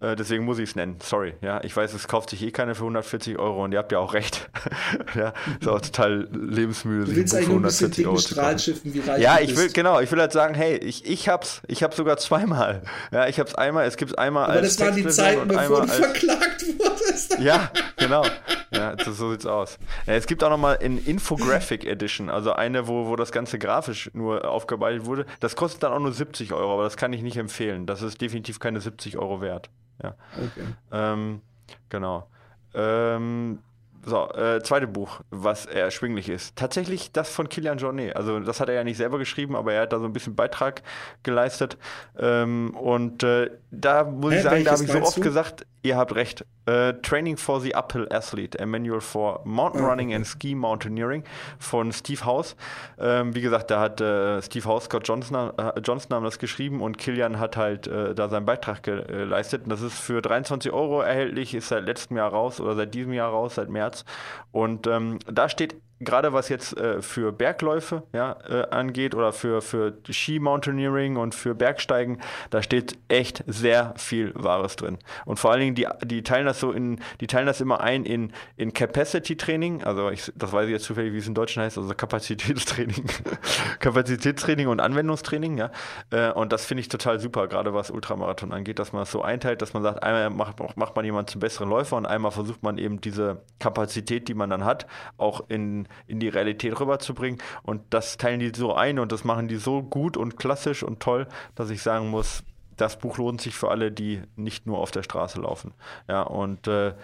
Äh, deswegen muss ich es nennen. Sorry. Ja, ich weiß, es kauft sich eh keiner für 140 Euro und ihr habt ja auch recht. ja, ist auch total lebensmüde. Du willst eigentlich ein bisschen dicken Strahlschiffen wie reich Ja, ich will, genau, ich will halt sagen, hey, ich, ich hab's, ich hab's sogar zweimal. Ja, ich hab's einmal, es gibt's einmal Aber als das waren die Zeiten, bevor du verklagt wurdest. ja, genau. Ja, so sieht's aus. Ja, es gibt auch nochmal in Infographic Edition, also eine, wo, wo das Ganze grafisch nur aufgearbeitet wurde. Das kostet dann auch nur 70 Euro, aber das kann ich nicht empfehlen. Das ist definitiv keine 70 Euro wert. Ja. Okay. Ähm, genau. Ähm, so, äh, zweite Buch, was erschwinglich ist. Tatsächlich das von Kilian Jornet. Also, das hat er ja nicht selber geschrieben, aber er hat da so ein bisschen Beitrag geleistet. Ähm, und äh, da muss Hä, ich sagen, da habe ich so oft du? gesagt, ihr habt recht. Uh, Training for the Uphill Athlete, a Manual for Mountain Running and Ski Mountaineering von Steve House. Ähm, wie gesagt, da hat äh, Steve House, Scott Johnson, äh, Johnson haben das geschrieben und Kilian hat halt äh, da seinen Beitrag geleistet. Und das ist für 23 Euro erhältlich, ist seit letztem Jahr raus oder seit diesem Jahr raus, seit März. Und ähm, da steht gerade was jetzt äh, für Bergläufe ja, äh, angeht oder für, für Ski-Mountaineering und für Bergsteigen, da steht echt sehr viel Wahres drin. Und vor allen Dingen, die, die teilen das so in, die teilen das immer ein in, in Capacity-Training, also ich, das weiß ich jetzt zufällig, wie es in Deutschen heißt, also Kapazitätstraining. Kapazitätstraining und Anwendungstraining, ja. Äh, und das finde ich total super, gerade was Ultramarathon angeht, dass man es so einteilt, dass man sagt, einmal macht, macht man jemanden zum besseren Läufer und einmal versucht man eben diese Kapazität, die man dann hat, auch in in die Realität rüberzubringen. Und das teilen die so ein und das machen die so gut und klassisch und toll, dass ich sagen muss, das Buch lohnt sich für alle, die nicht nur auf der Straße laufen. Ja, und äh,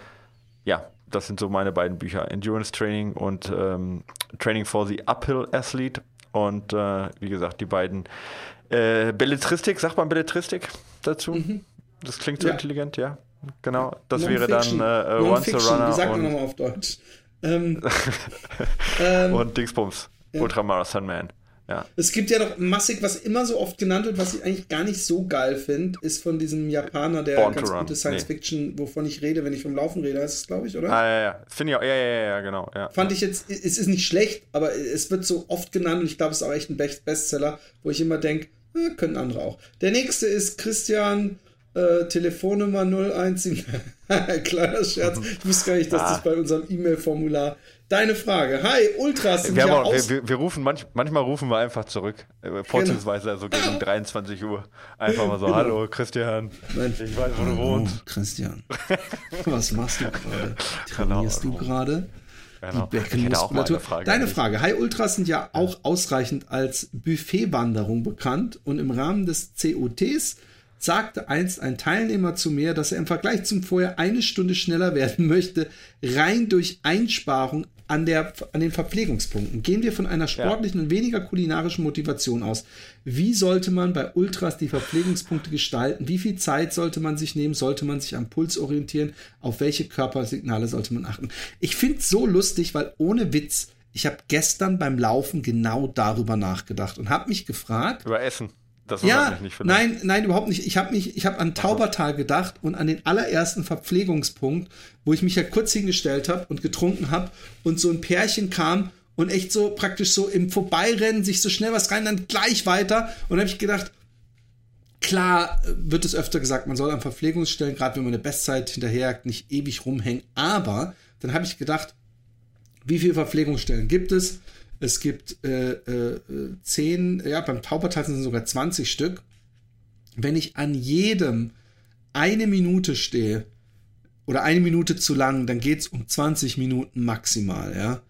ja, das sind so meine beiden Bücher: Endurance Training und ähm, Training for the Uphill Athlete. Und äh, wie gesagt, die beiden äh, Belletristik, sagt man Belletristik dazu? Mhm. Das klingt so ja. intelligent, ja. Genau, das wäre dann äh, Once a Runner. Wie sagt man nochmal auf Deutsch? Ähm, ähm, und Dingsbums, ja. Ultramarathon Man. Ja. Es gibt ja noch massig, was immer so oft genannt wird, was ich eigentlich gar nicht so geil finde, ist von diesem Japaner, der Born ganz gute Science nee. Fiction, wovon ich rede, wenn ich vom Laufen rede, heißt es, glaube ich, oder? Ah, ja, ja. Finde ich auch, ja, ja, ja, genau. Ja. Fand ich jetzt, es ist nicht schlecht, aber es wird so oft genannt und ich glaube, es ist auch echt ein Bestseller, wo ich immer denke, eh, können andere auch. Der nächste ist Christian äh, Telefonnummer 017. Kleiner Scherz. Ich wusste gar nicht, dass ah. das bei unserem E-Mail-Formular. Deine Frage. Hi, Ultras sind wir, ja auch, wir, wir, rufen manch, manchmal rufen wir einfach zurück. Äh, vorzugsweise genau. so gegen 23 Uhr. Einfach mal so, genau. hallo Christian. Nein. Ich weiß, wo hallo, du wohnst. Christian. Was machst du gerade? Trainierst genau. du gerade? Genau. Die Beckenmuskulatur. Frage Deine Frage. Hi Ultras sind ja auch ausreichend als Buffetwanderung bekannt und im Rahmen des COTs sagte einst ein Teilnehmer zu mir, dass er im Vergleich zum Vorher eine Stunde schneller werden möchte, rein durch Einsparung an, der, an den Verpflegungspunkten. Gehen wir von einer sportlichen ja. und weniger kulinarischen Motivation aus. Wie sollte man bei Ultras die Verpflegungspunkte gestalten? Wie viel Zeit sollte man sich nehmen? Sollte man sich am Puls orientieren? Auf welche Körpersignale sollte man achten? Ich finde es so lustig, weil ohne Witz, ich habe gestern beim Laufen genau darüber nachgedacht und habe mich gefragt. Über Essen. Das ja, nicht nein, nein, überhaupt nicht. Ich habe mich, ich habe an Taubertal gedacht und an den allerersten Verpflegungspunkt, wo ich mich ja kurz hingestellt habe und getrunken habe und so ein Pärchen kam und echt so praktisch so im Vorbeirennen sich so schnell was rein, dann gleich weiter und habe ich gedacht, klar wird es öfter gesagt, man soll an Verpflegungsstellen, gerade wenn man eine Bestzeit hinterherjagt, nicht ewig rumhängen, aber dann habe ich gedacht, wie viele Verpflegungsstellen gibt es? Es gibt äh, äh, zehn, ja, beim Taubertal sind es sogar 20 Stück. Wenn ich an jedem eine Minute stehe, oder eine Minute zu lang, dann geht's um 20 Minuten maximal, ja.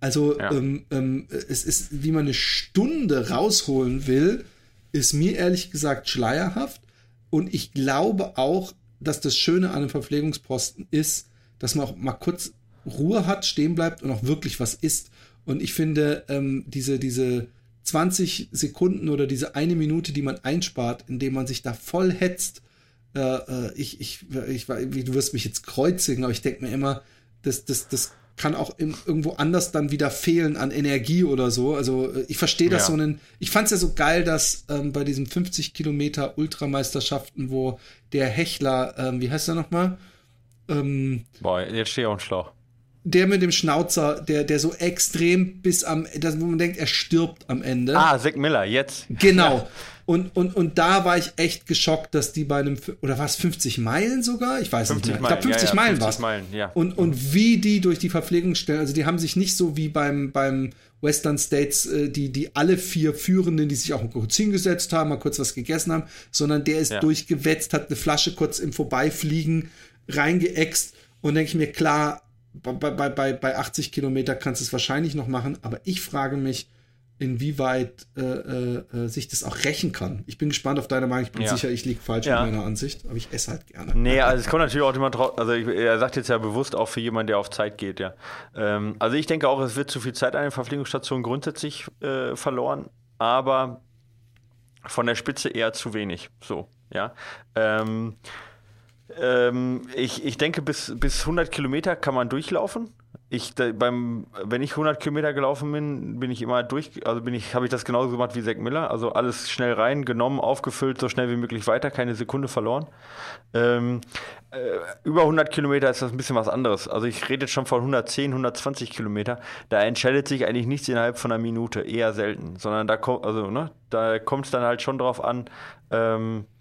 Also Ja. ähm, ähm, es ist, wie man eine Stunde rausholen will, ist mir ehrlich gesagt schleierhaft. Und ich glaube auch, dass das Schöne an einem Verpflegungsposten ist, dass man auch mal kurz Ruhe hat, stehen bleibt und auch wirklich was isst. Und ich finde, ähm, diese, diese 20 Sekunden oder diese eine Minute, die man einspart, indem man sich da voll hetzt, äh, äh, ich, ich, ich, du wirst mich jetzt kreuzigen, aber ich denke mir immer, das, das, das kann auch im, irgendwo anders dann wieder fehlen an Energie oder so. Also äh, ich verstehe das Ja. so einen. Ich fand es ja so geil, dass ähm, bei diesen 50 Kilometer Ultrameisterschaften, wo der Hechler, ähm, wie heißt er nochmal? Ähm, Boah, jetzt stehe ich auf dem Schlauch. Der mit dem Schnauzer, der, der so extrem bis am, das, wo man denkt, er stirbt am Ende. Ah, Zack Miller, jetzt. Genau. Und, und, und da war ich echt geschockt, dass die bei einem, oder war es 50 Meilen sogar? Ich weiß 50 nicht mehr. Ich glaube, Meilen, 50 ja, ja, Meilen 50 war es. Meilen, ja. Und, und wie die durch die Verpflegungsstellen, also die haben sich nicht so wie beim, beim Western States, äh, die, die alle vier Führenden, die sich auch kurz hingesetzt haben, mal kurz was gegessen haben, sondern der ist Ja. durchgewetzt, hat eine Flasche kurz im Vorbeifliegen reingeäxt und denke ich mir, klar, bei, bei, bei, bei 80 Kilometer kannst du es wahrscheinlich noch machen, aber ich frage mich, inwieweit äh, äh, äh, sich das auch rächen kann. Ich bin gespannt auf deine Meinung. Ich bin Ja. sicher, ich liege falsch Ja. mit meiner Ansicht, aber ich esse halt gerne. Nee, also es kommt natürlich auch immer drauf, also ich, er sagt jetzt ja bewusst auch für jemanden, der auf Zeit geht, ja. Ähm, also ich denke auch, es wird zu viel Zeit an den Verpflegungsstationen grundsätzlich äh, verloren, aber von der Spitze eher zu wenig, so, ja. Ähm, ähm, ich, ich denke, bis, bis 100 Kilometer kann man durchlaufen. Ich, da, beim, wenn ich 100 Kilometer gelaufen bin, bin ich immer durch, also ich, habe ich das genauso gemacht wie Zack Miller. Also alles schnell rein, genommen, aufgefüllt, so schnell wie möglich weiter, keine Sekunde verloren. Ähm, äh, über 100 Kilometer ist das ein bisschen was anderes. Also ich rede jetzt schon von 110, 120 Kilometer. Da entscheidet sich eigentlich nichts innerhalb von einer Minute, eher selten. Sondern da kommt, also, ne, da kommt es dann halt schon drauf an, ähm, äh,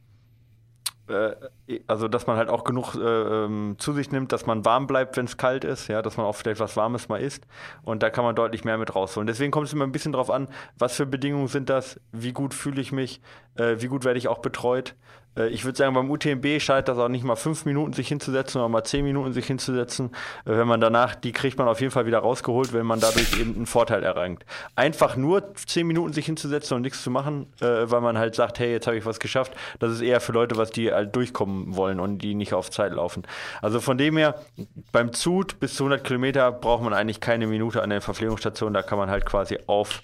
also dass man halt auch genug äh, ähm, zu sich nimmt, dass man warm bleibt, wenn es kalt ist, ja, dass man auch vielleicht was Warmes mal isst und da kann man deutlich mehr mit rausholen. Deswegen kommt es immer ein bisschen drauf an, was für Bedingungen sind das, wie gut fühle ich mich, äh, wie gut werde ich auch betreut. Äh, ich würde sagen, beim UTMB scheint das auch nicht mal fünf Minuten sich hinzusetzen oder mal zehn Minuten sich hinzusetzen. Äh, wenn man danach, die kriegt man auf jeden Fall wieder rausgeholt, wenn man dadurch eben einen Vorteil erlangt. Einfach nur zehn Minuten sich hinzusetzen und nichts zu machen, äh, weil man halt sagt, hey, jetzt habe ich was geschafft, das ist eher für Leute, was die halt durchkommen wollen und die nicht auf Zeit laufen. Also von dem her, beim Zug bis zu 100 Kilometer braucht man eigentlich keine Minute an der Verpflegungsstation, da kann man halt quasi auf,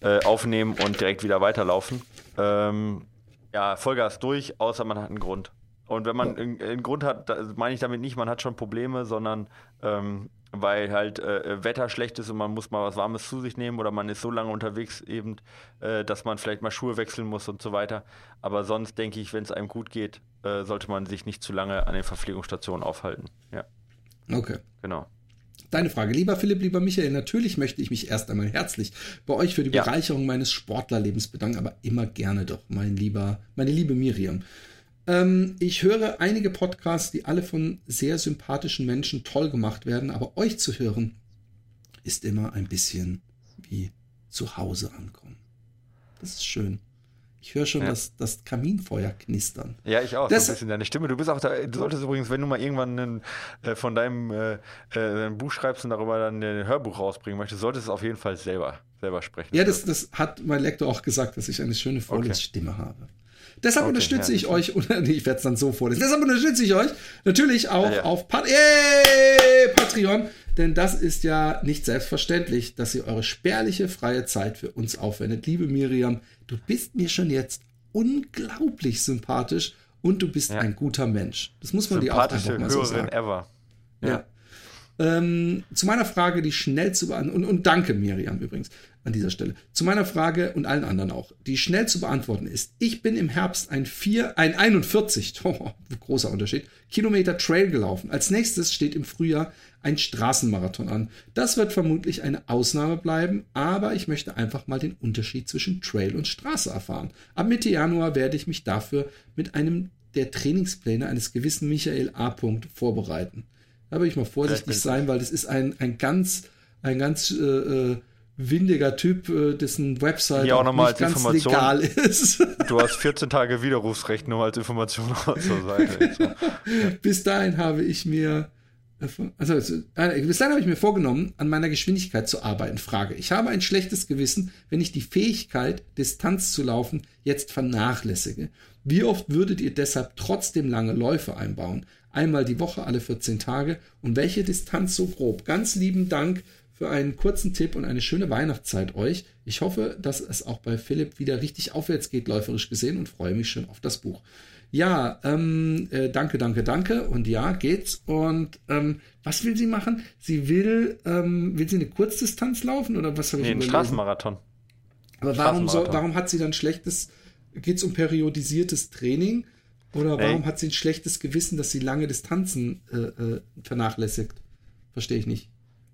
äh, aufnehmen und direkt wieder weiterlaufen. Ähm, ja, Vollgas durch, außer man hat einen Grund. Und wenn man einen, einen Grund hat, meine ich damit nicht, man hat schon Probleme, sondern ähm, weil halt äh, Wetter schlecht ist und man muss mal was Warmes zu sich nehmen oder man ist so lange unterwegs eben, äh, dass man vielleicht mal Schuhe wechseln muss und so weiter. Aber sonst denke ich, wenn es einem gut geht, äh, sollte man sich nicht zu lange an den Verpflegungsstationen aufhalten. Ja, Okay. genau. Deine Frage, lieber Philipp, lieber Michael, natürlich möchte ich mich erst einmal herzlich bei euch für die Ja. Bereicherung meines Sportlerlebens bedanken, aber immer gerne doch, mein lieber, meine liebe Miriam. Ähm, ich höre einige Podcasts, die alle von sehr sympathischen Menschen toll gemacht werden, aber euch zu hören ist immer ein bisschen wie zu Hause ankommen. Das ist schön. Ich höre schon Ja. das, das Kaminfeuer knistern. Ja, ich auch. Das- so ein bisschen deine Stimme. Du bist auch da, du solltest übrigens, wenn du mal irgendwann einen, äh, von deinem äh, äh, ein Buch schreibst und darüber dann ein Hörbuch rausbringen möchtest, solltest du es auf jeden Fall selber, selber sprechen. Ja, das, das hat mein Lektor auch gesagt, dass ich eine schöne Vorlesstimme habe. Deshalb Okay, unterstütze ja, ich euch, oder nee, ich werde es dann so vorlesen. Deshalb unterstütze ich euch natürlich auch Ja. auf Pat Yay, Patreon, denn das ist ja nicht selbstverständlich, dass ihr eure spärliche freie Zeit für uns aufwendet. Liebe Miriam, du bist mir schon jetzt unglaublich sympathisch und du bist ein guter Mensch. Das muss man dir auch einfach mal so sagen. ever. Ja. Ähm, zu meiner Frage, die schnell zu beantworten, und, und danke Miriam übrigens an dieser Stelle, zu meiner Frage und allen anderen auch, die schnell zu beantworten ist, ich bin im Herbst ein, 4, ein 41, oh, großer Unterschied, Kilometer Trail gelaufen. Als nächstes steht im Frühjahr ein Straßenmarathon an. Das wird vermutlich eine Ausnahme bleiben, aber ich möchte einfach mal den Unterschied zwischen Trail und Straße erfahren. Ab Mitte Januar werde ich mich dafür mit einem der Trainingspläne eines gewissen Michael A. vorbereiten. Da will ich mal vorsichtig sein, weil das ist ein, ein ganz, ein ganz äh, äh, windiger Typ, äh, dessen Website Hier auch noch mal nicht als ganz Information. legal ist. Du hast 14 Tage Widerrufsrecht nur als Information zur Seite. So. Bis dahin habe ich mir, also, äh, bis dahin habe ich mir vorgenommen, an meiner Geschwindigkeit zu arbeiten. Frage. Ich habe ein schlechtes Gewissen, wenn ich die Fähigkeit, Distanz zu laufen, jetzt vernachlässige. Wie oft würdet ihr deshalb trotzdem lange Läufe einbauen? Einmal die Woche, alle 14 Tage? Und welche Distanz so grob? Ganz lieben Dank für einen kurzen Tipp und eine schöne Weihnachtszeit euch. Ich hoffe, dass es auch bei Philipp wieder richtig aufwärts geht, läuferisch gesehen, und freue mich schon auf das Buch. Ja, ähm, äh, danke, danke, danke. Und ja, geht's. Und ähm, was will sie machen? Sie will, ähm, will sie eine Kurzdistanz laufen oder was habe ich Nee, ein überlesen? Straßenmarathon. Aber warum, Straßenmarathon. warum hat sie dann schlechtes, geht's um periodisiertes Training? Oder Nee. warum hat sie ein schlechtes Gewissen, dass sie lange Distanzen äh, äh, vernachlässigt? Verstehe ich nicht.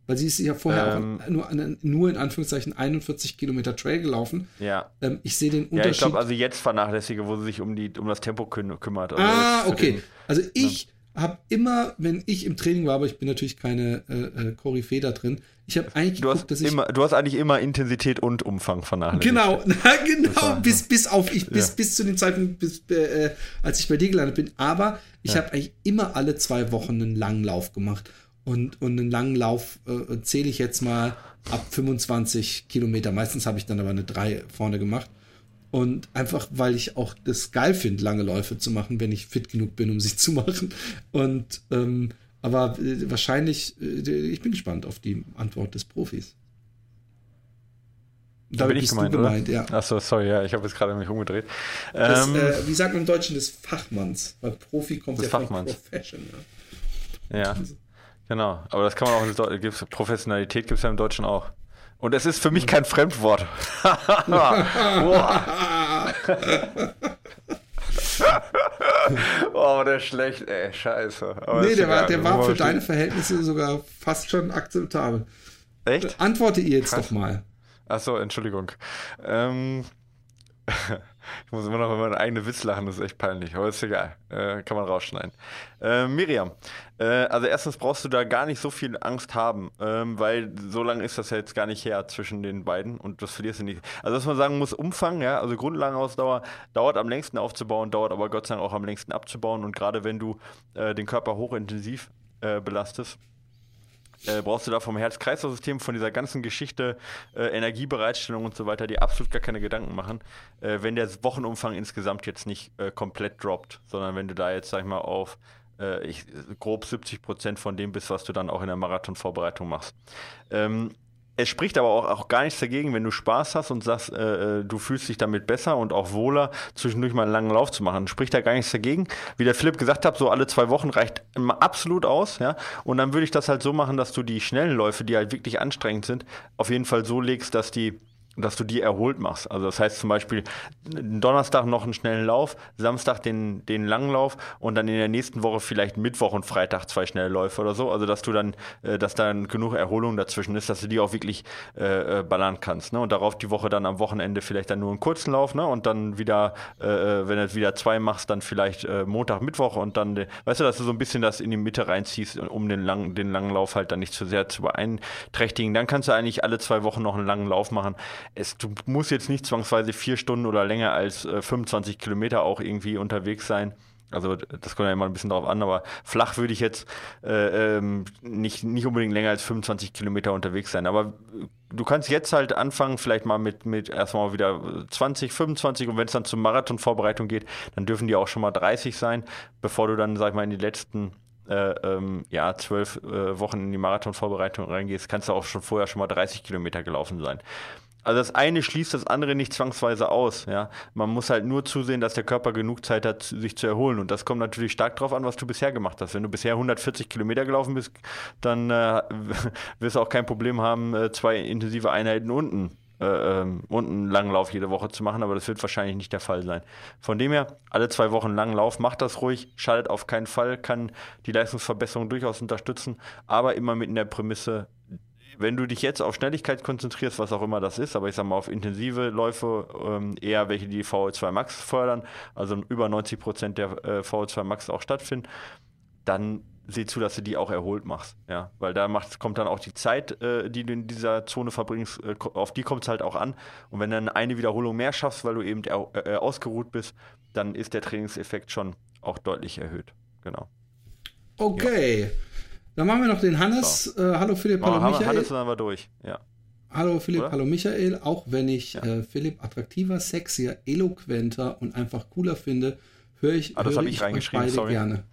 Weil sie ist ja vorher Ähm. auch nur, nur in Anführungszeichen 41 Kilometer Trail gelaufen. Ja. Ähm, ich sehe den Ja, Unterschied. ich glaube, also jetzt vernachlässige, wo sie sich um, die, um das Tempo küm kümmert. Also ah, okay. den- Also ich habe immer, wenn ich im Training war, aber ich bin natürlich keine äh, äh, Koryphäe da drin, ich habe eigentlich Du geguckt, hast, dass ich immer, du hast eigentlich immer Intensität und Umfang vernachlässigt. Genau, na, genau, bis, bis auf ich, bis, Ja. bis zu dem Zeitpunkt, bis, äh, als ich bei dir gelandet bin. Aber ich Ja. habe eigentlich immer alle zwei Wochen einen langen Lauf gemacht. Und, und einen langen Lauf äh, zähle ich jetzt mal ab 25 Kilometer. Meistens habe ich dann aber eine 3 vorne gemacht. Und einfach, weil ich auch das geil finde, lange Läufe zu machen, wenn ich fit genug bin, um sie zu machen. Und ähm, aber äh, wahrscheinlich, äh, ich bin gespannt auf die Antwort des Profis. Da bin ich gemeint, gemeint, ja. Achso, sorry, ja, ich habe jetzt gerade mich umgedreht. Das, Ähm, äh, wie sagt man im Deutschen des Fachmanns? Weil Profi kommt ja von Fachmanns. Professional. ja, genau. Aber das kann man auch in Deu- gibt's, Professionalität gibt es ja im Deutschen auch. Und es ist für mich kein Fremdwort. Boah. oh, der ist schlecht, ey, scheiße. Aber Nee, der war, der war für deine Verhältnisse sogar fast schon akzeptabel. Echt? Antworte ihr jetzt Krass. doch mal. Achso, Entschuldigung. Ähm, ich muss immer noch über meinen eigenen Witz lachen, das ist echt peinlich, aber ist egal. Äh, kann man rausschneiden. Äh, Miriam, äh, also erstens brauchst du da gar nicht so viel Angst haben, ähm, weil so lange ist das ja jetzt gar nicht her zwischen den beiden und das verlierst du nicht. Also, was man sagen muss, Umfang, ja, also Grundlagenausdauer dauert am längsten aufzubauen, dauert aber Gott sei Dank auch am längsten abzubauen und gerade wenn du äh, den Körper hochintensiv äh, belastest, äh, brauchst du da vom Herz-Kreislauf-System, von dieser ganzen Geschichte, äh, Energiebereitstellung und so weiter, die absolut gar keine Gedanken machen, äh, wenn der Wochenumfang insgesamt jetzt nicht äh, komplett droppt, sondern wenn du da jetzt, sag ich mal, auf äh, ich, grob 70 Prozent von dem bist, was du dann auch in der Marathonvorbereitung machst. Ähm, es spricht aber auch, auch gar nichts dagegen, wenn du Spaß hast und sagst, äh, äh, du fühlst dich damit besser und auch wohler, zwischendurch mal einen langen Lauf zu machen. Spricht da gar nichts dagegen. Wie der Philipp gesagt hat, so alle zwei Wochen reicht absolut aus, ja. Und dann würde ich das halt so machen, dass du die schnellen Läufe, die halt wirklich anstrengend sind, auf jeden Fall so legst, dass die dass du die erholt machst. Also das heißt zum Beispiel Donnerstag noch einen schnellen Lauf, Samstag den, den langen Lauf und dann in der nächsten Woche vielleicht Mittwoch und Freitag zwei schnelle Läufe oder so. Also dass du dann, äh, dass dann genug Erholung dazwischen ist, dass du die auch wirklich äh, äh, ballern kannst. Ne? Und darauf die Woche dann am Wochenende vielleicht dann nur einen kurzen Lauf, ne? Und dann wieder, äh, äh, wenn du wieder zwei machst, dann vielleicht äh, Montag, Mittwoch und dann, weißt du, dass du so ein bisschen das in die Mitte reinziehst, um den langen, den langen Lauf halt dann nicht zu sehr zu beeinträchtigen. Dann kannst du eigentlich alle zwei Wochen noch einen langen Lauf machen. Es, du musst jetzt nicht zwangsweise vier Stunden oder länger als äh, 25 Kilometer auch irgendwie unterwegs sein. Also das kommt ja immer ein bisschen drauf an, aber flach würde ich jetzt äh, ähm, nicht, nicht unbedingt länger als 25 Kilometer unterwegs sein. Aber äh, du kannst jetzt halt anfangen, vielleicht mal mit, mit erstmal wieder 20, 25 und wenn es dann zur Marathonvorbereitung geht, dann dürfen die auch schon mal 30 sein, bevor du dann, sag ich mal, in die letzten äh, ähm, ja, zwölf äh, Wochen in die Marathonvorbereitung reingehst, kannst du auch schon vorher schon mal 30 Kilometer gelaufen sein. Also das eine schließt das andere nicht zwangsweise aus. Ja? Man muss halt nur zusehen, dass der Körper genug Zeit hat, sich zu erholen. Und das kommt natürlich stark drauf an, was du bisher gemacht hast. Wenn du bisher 140 Kilometer gelaufen bist, dann äh, wirst du auch kein Problem haben, äh, zwei intensive Einheiten unten äh, ähm, und einen langen jede Woche zu machen, aber das wird wahrscheinlich nicht der Fall sein. Von dem her, alle zwei Wochen einen langen Lauf, macht das ruhig, schadet auf keinen Fall, kann die Leistungsverbesserung durchaus unterstützen, aber immer mit in der Prämisse, wenn du dich jetzt auf Schnelligkeit konzentrierst, was auch immer das ist, aber ich sag mal auf intensive Läufe, ähm, eher welche die VO2 Max fördern, also über 90 Prozent der äh, VO2 Max auch stattfinden, dann seh zu, dass du die auch erholt machst. Ja, weil da macht, kommt dann auch die Zeit, äh, die du in dieser Zone verbringst, äh, auf die kommt es halt auch an. Und wenn du dann eine Wiederholung mehr schaffst, weil du eben er, äh, ausgeruht bist, dann ist der Trainingseffekt schon auch deutlich erhöht. Genau. Okay. Ja. Dann machen wir noch den Hannes. So. Äh, hallo Philipp, hallo Michael. Hannes sind wir durch, ja. Hallo Philipp, Oder? hallo Michael. Auch wenn ich ja. äh, Philipp attraktiver, sexier, eloquenter und einfach cooler finde, höre ich, ah, höre ich, ich euch beide sorry. gerne.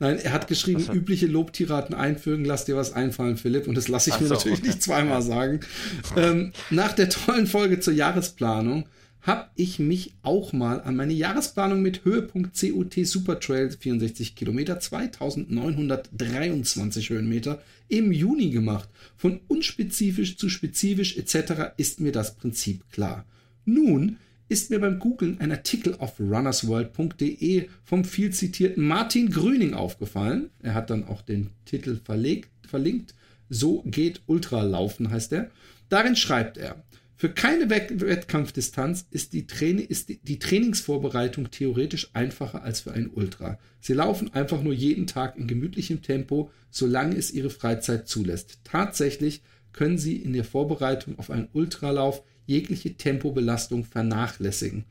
Nein, er hat geschrieben, hat... übliche Lobtiraten einfügen, lass dir was einfallen, Philipp. Und das lasse ich Ach mir so, natürlich okay. nicht zweimal sagen. Ähm, nach der tollen Folge zur Jahresplanung habe ich mich auch mal an meine Jahresplanung mit Höhepunkt COT Supertrail 64 Kilometer, 2923 Höhenmeter im Juni gemacht. Von unspezifisch zu spezifisch etc. ist mir das Prinzip klar. Nun ist mir beim Googlen ein Artikel auf runnersworld.de vom viel zitierten Martin Grüning aufgefallen. Er hat dann auch den Titel verlegt, verlinkt. So geht Ultralaufen heißt er. Darin schreibt er, für keine Wettkampfdistanz ist die, ist die, Trainingsvorbereitung theoretisch einfacher als für ein Ultra. Sie laufen einfach nur jeden Tag in gemütlichem Tempo, solange es ihre Freizeit zulässt. Tatsächlich können sie in der Vorbereitung auf einen Ultralauf jegliche Tempobelastung vernachlässigen.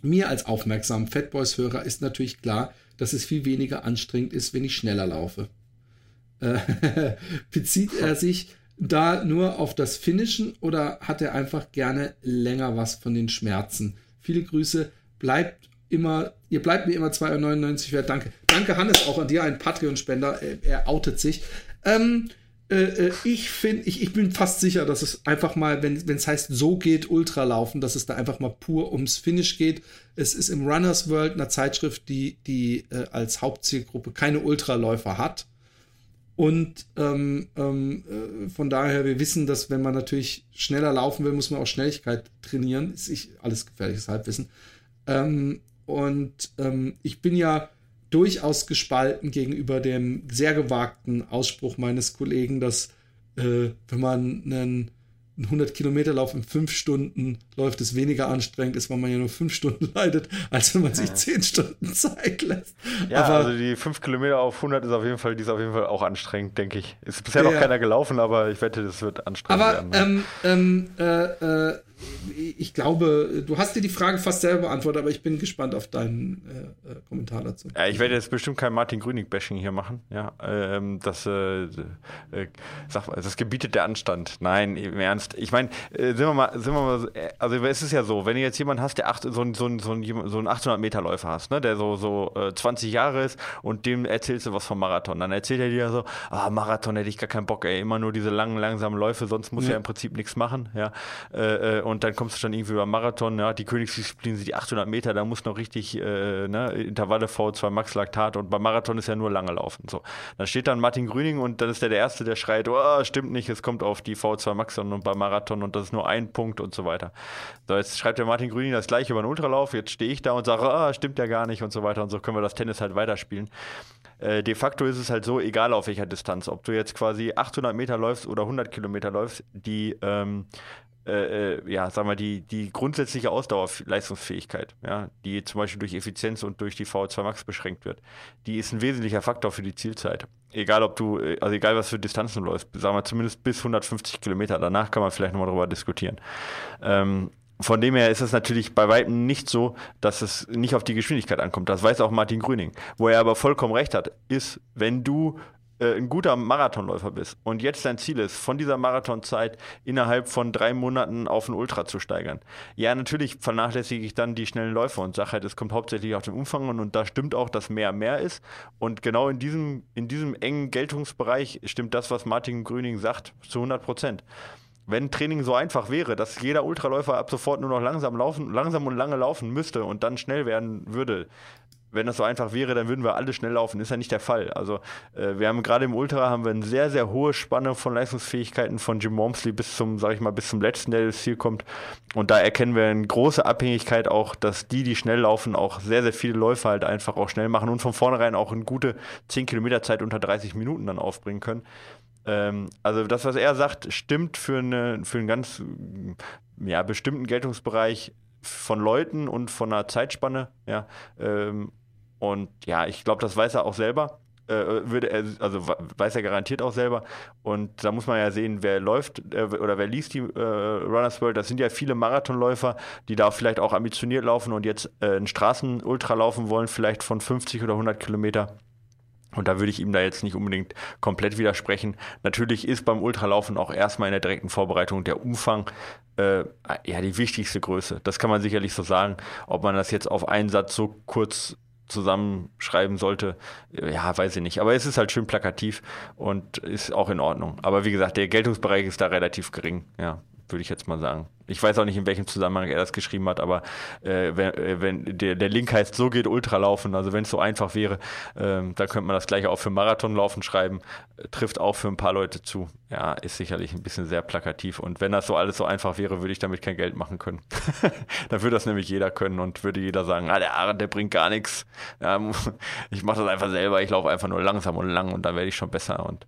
Mir als aufmerksamen Fatboys-Hörer ist natürlich klar, dass es viel weniger anstrengend ist, wenn ich schneller laufe. Äh, bezieht er sich da nur auf das Finishen oder hat er einfach gerne länger was von den Schmerzen? Viele Grüße, bleibt immer, ihr bleibt mir immer 2,99 wert. Danke. Danke, Hannes, auch an dir, ein Patreon-Spender. Er, er, outet sich. Ähm, äh, äh ich finde, ich, ich bin fast sicher, dass es einfach mal, wenn es heißt, so geht Ultralaufen, dass es da einfach mal pur ums Finish geht. Es ist im Runners World, einer Zeitschrift, die, die äh, als Hauptzielgruppe keine Ultraläufer hat und ähm, ähm, äh, von daher, wir wissen, dass wenn man natürlich schneller laufen will, muss man auch Schnelligkeit trainieren. Ist ich, alles gefährliches Halbwissen. Ähm, und ähm, ich bin ja durchaus gespalten gegenüber dem sehr gewagten Ausspruch meines Kollegen, dass äh, wenn man einen ein 100 Kilometer Lauf in fünf Stunden läuft, es weniger anstrengend ist, weil man ja nur fünf Stunden leidet, als wenn man sich zehn Stunden Zeit lässt. Ja, aber, also die fünf Kilometer auf 100 ist auf jeden Fall, die ist auf jeden Fall auch anstrengend, denke ich. Ist bisher ja, noch keiner gelaufen, aber ich wette, das wird anstrengend aber, werden. Aber ähm, ähm, äh, äh, ich glaube, du hast dir die Frage fast selber beantwortet, aber ich bin gespannt auf deinen äh, äh, Kommentar dazu. Ja, ich werde jetzt bestimmt kein Martin Grünig-Bashing hier machen. Ja, ähm, das, äh, äh, sag, das gebietet der Anstand. Nein, im Ernst. Ich meine, äh, sind wir mal, sind wir mal, äh, also es ist ja so, wenn du jetzt jemanden hast, der acht, so, ein, so, ein, so, ein, so einen 800 Meter Läufer hast, ne, der so, so 20 Jahre ist und dem erzählst du was vom Marathon, dann erzählt er dir so, ah, Marathon hätte ich gar keinen Bock, ey, immer nur diese langen, langsamen Läufe, sonst muss ja. er im Prinzip nichts machen, ja, und dann kommst du dann irgendwie beim Marathon, ja, die Königsdisziplin sind die 800 Meter, da muss noch richtig äh, ne, Intervalle V2 Max Laktat und beim Marathon ist ja nur lange laufen. So. Dann steht dann Martin Grüning und dann ist der der Erste, der schreit, oh, stimmt nicht, es kommt auf die V2 Max und beim Marathon und das ist nur ein Punkt und so weiter. So, jetzt schreibt der Martin Grüning das gleiche über den Ultralauf, jetzt stehe ich da und sage, oh, stimmt ja gar nicht und so weiter und so können wir das Tennis halt weiterspielen. Äh, de facto ist es halt so, egal auf welcher Distanz, ob du jetzt quasi 800 Meter läufst oder 100 Kilometer läufst, die ähm, äh, äh, ja, sagen wir, die, die grundsätzliche Ausdauerleistungsfähigkeit, ja, die zum Beispiel durch Effizienz und durch die VO2 Max beschränkt wird, die ist ein wesentlicher Faktor für die Zielzeit. Egal ob du, äh, also egal was für Distanzen du läufst, sagen wir zumindest bis 150 Kilometer, danach kann man vielleicht nochmal darüber diskutieren. Ähm, von dem her ist es natürlich bei weitem nicht so, dass es nicht auf die Geschwindigkeit ankommt. Das weiß auch Martin Grüning. Wo er aber vollkommen recht hat, ist, wenn du äh, ein guter Marathonläufer bist und jetzt dein Ziel ist, von dieser Marathonzeit innerhalb von drei Monaten auf ein Ultra zu steigern. Ja, natürlich vernachlässige ich dann die schnellen Läufe und sage halt, es kommt hauptsächlich auf den Umfang und, und da stimmt auch, dass mehr mehr ist. Und genau in diesem, in diesem engen Geltungsbereich stimmt das, was Martin Grüning sagt, zu 100 Prozent wenn Training so einfach wäre, dass jeder Ultraläufer ab sofort nur noch langsam laufen, langsam und lange laufen müsste und dann schnell werden würde, wenn das so einfach wäre, dann würden wir alle schnell laufen. Ist ja nicht der Fall. Also äh, wir haben gerade im Ultra haben wir eine sehr, sehr hohe Spanne von Leistungsfähigkeiten von Jim Wormsley bis zum, sag ich mal, bis zum letzten, der ins Ziel kommt. Und da erkennen wir eine große Abhängigkeit auch, dass die, die schnell laufen, auch sehr, sehr viele Läufe halt einfach auch schnell machen und von vornherein auch eine gute 10 Kilometer Zeit unter 30 Minuten dann aufbringen können. Ähm, also das, was er sagt, stimmt für, eine, für einen ganz ja, bestimmten Geltungsbereich von Leuten und von einer Zeitspanne, ja, ähm, und ja, ich glaube, das weiß er auch selber. äh, würde er, also weiß er garantiert auch selber. Und da muss man ja sehen, wer läuft äh, oder wer liest die äh, Runners World. Das sind ja viele Marathonläufer, die da vielleicht auch ambitioniert laufen und jetzt äh, einen Straßenultra laufen wollen, vielleicht von 50 oder 100 Kilometer. Und da würde ich ihm da jetzt nicht unbedingt komplett widersprechen. Natürlich ist beim Ultralaufen auch erstmal in der direkten Vorbereitung der Umfang äh, ja die wichtigste Größe. Das kann man sicherlich so sagen. Ob man das jetzt auf einen Satz so kurz zusammenschreiben sollte, ja, weiß ich nicht. Aber es ist halt schön plakativ und ist auch in Ordnung. Aber wie gesagt, der Geltungsbereich ist da relativ gering, ja, würde ich jetzt mal sagen. Ich weiß auch nicht, in welchem Zusammenhang er das geschrieben hat, aber äh, wenn, äh, wenn der, der, Link heißt, so geht Ultralaufen, also wenn es so einfach wäre, ähm, da könnte man das gleiche auch für Marathonlaufen schreiben, äh, trifft auch für ein paar Leute zu. Ja, ist sicherlich ein bisschen sehr plakativ und wenn das so alles so einfach wäre, würde ich damit kein Geld machen können. dann würde das nämlich jeder können und würde jeder sagen, ah, der Aaron, der bringt gar nichts. Ja, ich mache das einfach selber, ich laufe einfach nur langsam und lang und dann werde ich schon besser und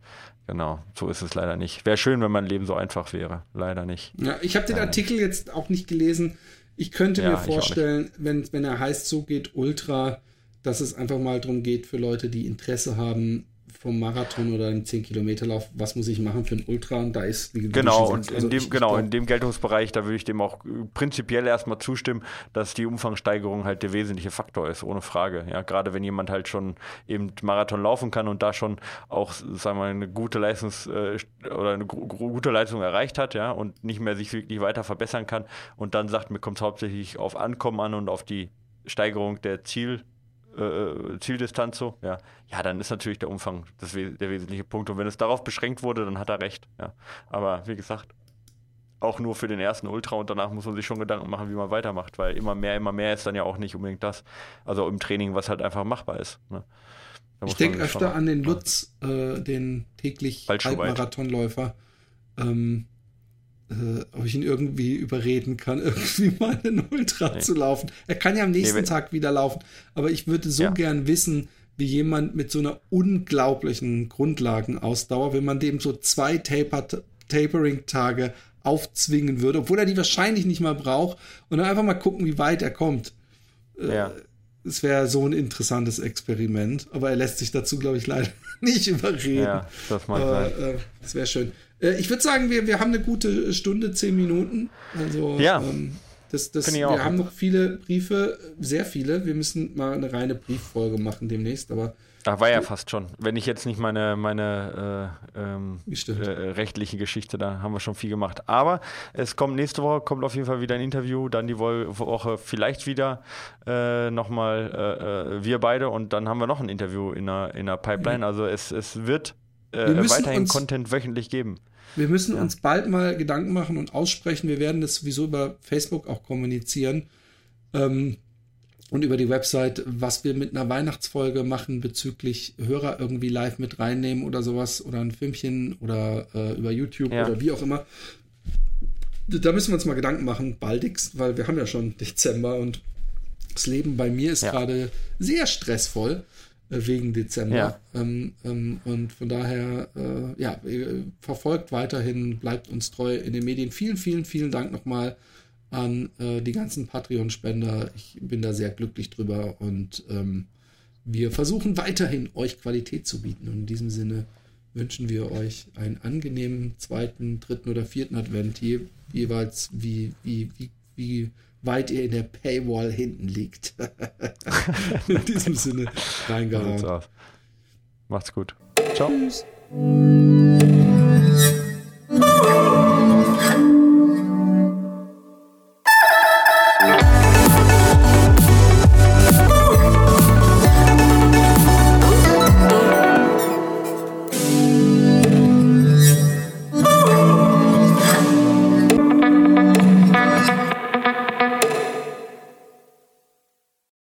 Genau, so ist es leider nicht. Wäre schön, wenn mein Leben so einfach wäre. Leider nicht. Ja, ich habe den leider Artikel nicht. jetzt auch nicht gelesen. Ich könnte ja, mir vorstellen, wenn, wenn er heißt, so geht Ultra, dass es einfach mal darum geht für Leute, die Interesse haben, vom Marathon oder einem 10-Kilometer-Lauf, was muss ich machen für ein Ultra? Und da ist, wie Genau, und in, also dem, ich, genau ich in dem Geltungsbereich, da würde ich dem auch prinzipiell erstmal zustimmen, dass die Umfangssteigerung halt der wesentliche Faktor ist, ohne Frage. Ja, gerade wenn jemand halt schon eben Marathon laufen kann und da schon auch, sagen wir mal, eine gute Leistungs- äh, oder eine gute Leistung erreicht hat, ja, und nicht mehr sich wirklich weiter verbessern kann und dann sagt, mir kommt es hauptsächlich auf Ankommen an und auf die Steigerung der Ziel äh, Zieldistanz so, ja, ja, dann ist natürlich der Umfang das, der wesentliche Punkt. Und wenn es darauf beschränkt wurde, dann hat er recht. Ja. Aber wie gesagt, auch nur für den ersten Ultra und danach muss man sich schon Gedanken machen, wie man weitermacht, weil immer mehr, immer mehr ist dann ja auch nicht unbedingt das. Also im Training, was halt einfach machbar ist. Ne? Ich denke öfter an den Lutz, äh, den täglich Halbmarathonläufer. Ähm, äh, ob ich ihn irgendwie überreden kann, irgendwie mal einen Ultra nee. zu laufen. Er kann ja am nächsten nee, Tag wieder laufen, aber ich würde so ja. gern wissen, wie jemand mit so einer unglaublichen Grundlagenausdauer, wenn man dem so zwei Taper Tapering-Tage aufzwingen würde, obwohl er die wahrscheinlich nicht mal braucht, und dann einfach mal gucken, wie weit er kommt. Äh, ja. Es wäre so ein interessantes Experiment, aber er lässt sich dazu, glaube ich, leider nicht überreden. Ja, das mag sein. Äh, das wäre schön. Äh, ich würde sagen, wir, wir haben eine gute Stunde, zehn Minuten. Also, ja. Ähm, das, das, wir haben noch viele Briefe, sehr viele. Wir müssen mal eine reine Brieffolge machen demnächst, aber. Ach, war ja fast schon. Wenn ich jetzt nicht meine, meine äh, ähm, äh, rechtliche Geschichte, da haben wir schon viel gemacht. Aber es kommt nächste Woche, kommt auf jeden Fall wieder ein Interview, dann die Woche vielleicht wieder äh, nochmal äh, äh, wir beide und dann haben wir noch ein Interview in der, in der Pipeline. Mhm. Also es, es wird äh, weiterhin Content wöchentlich geben. Wir müssen ja. uns bald mal Gedanken machen und aussprechen. Wir werden das sowieso über Facebook auch kommunizieren. Ähm, und über die Website, was wir mit einer Weihnachtsfolge machen bezüglich Hörer irgendwie live mit reinnehmen oder sowas oder ein Filmchen oder äh, über YouTube ja. oder wie auch immer. Da müssen wir uns mal Gedanken machen, baldigst, weil wir haben ja schon Dezember und das Leben bei mir ist ja. gerade sehr stressvoll. Äh, wegen Dezember. Ja. Ähm, ähm, und von daher, äh, ja, verfolgt weiterhin, bleibt uns treu in den Medien. Vielen, vielen, vielen Dank nochmal an äh, die ganzen Patreon-Spender. Ich bin da sehr glücklich drüber und ähm, wir versuchen weiterhin euch Qualität zu bieten. Und in diesem Sinne wünschen wir euch einen angenehmen zweiten, dritten oder vierten Advent, je, jeweils wie, wie, wie, wie weit ihr in der Paywall hinten liegt. in diesem Sinne, reingehauen. Macht's gut. Ciao. Tschüss.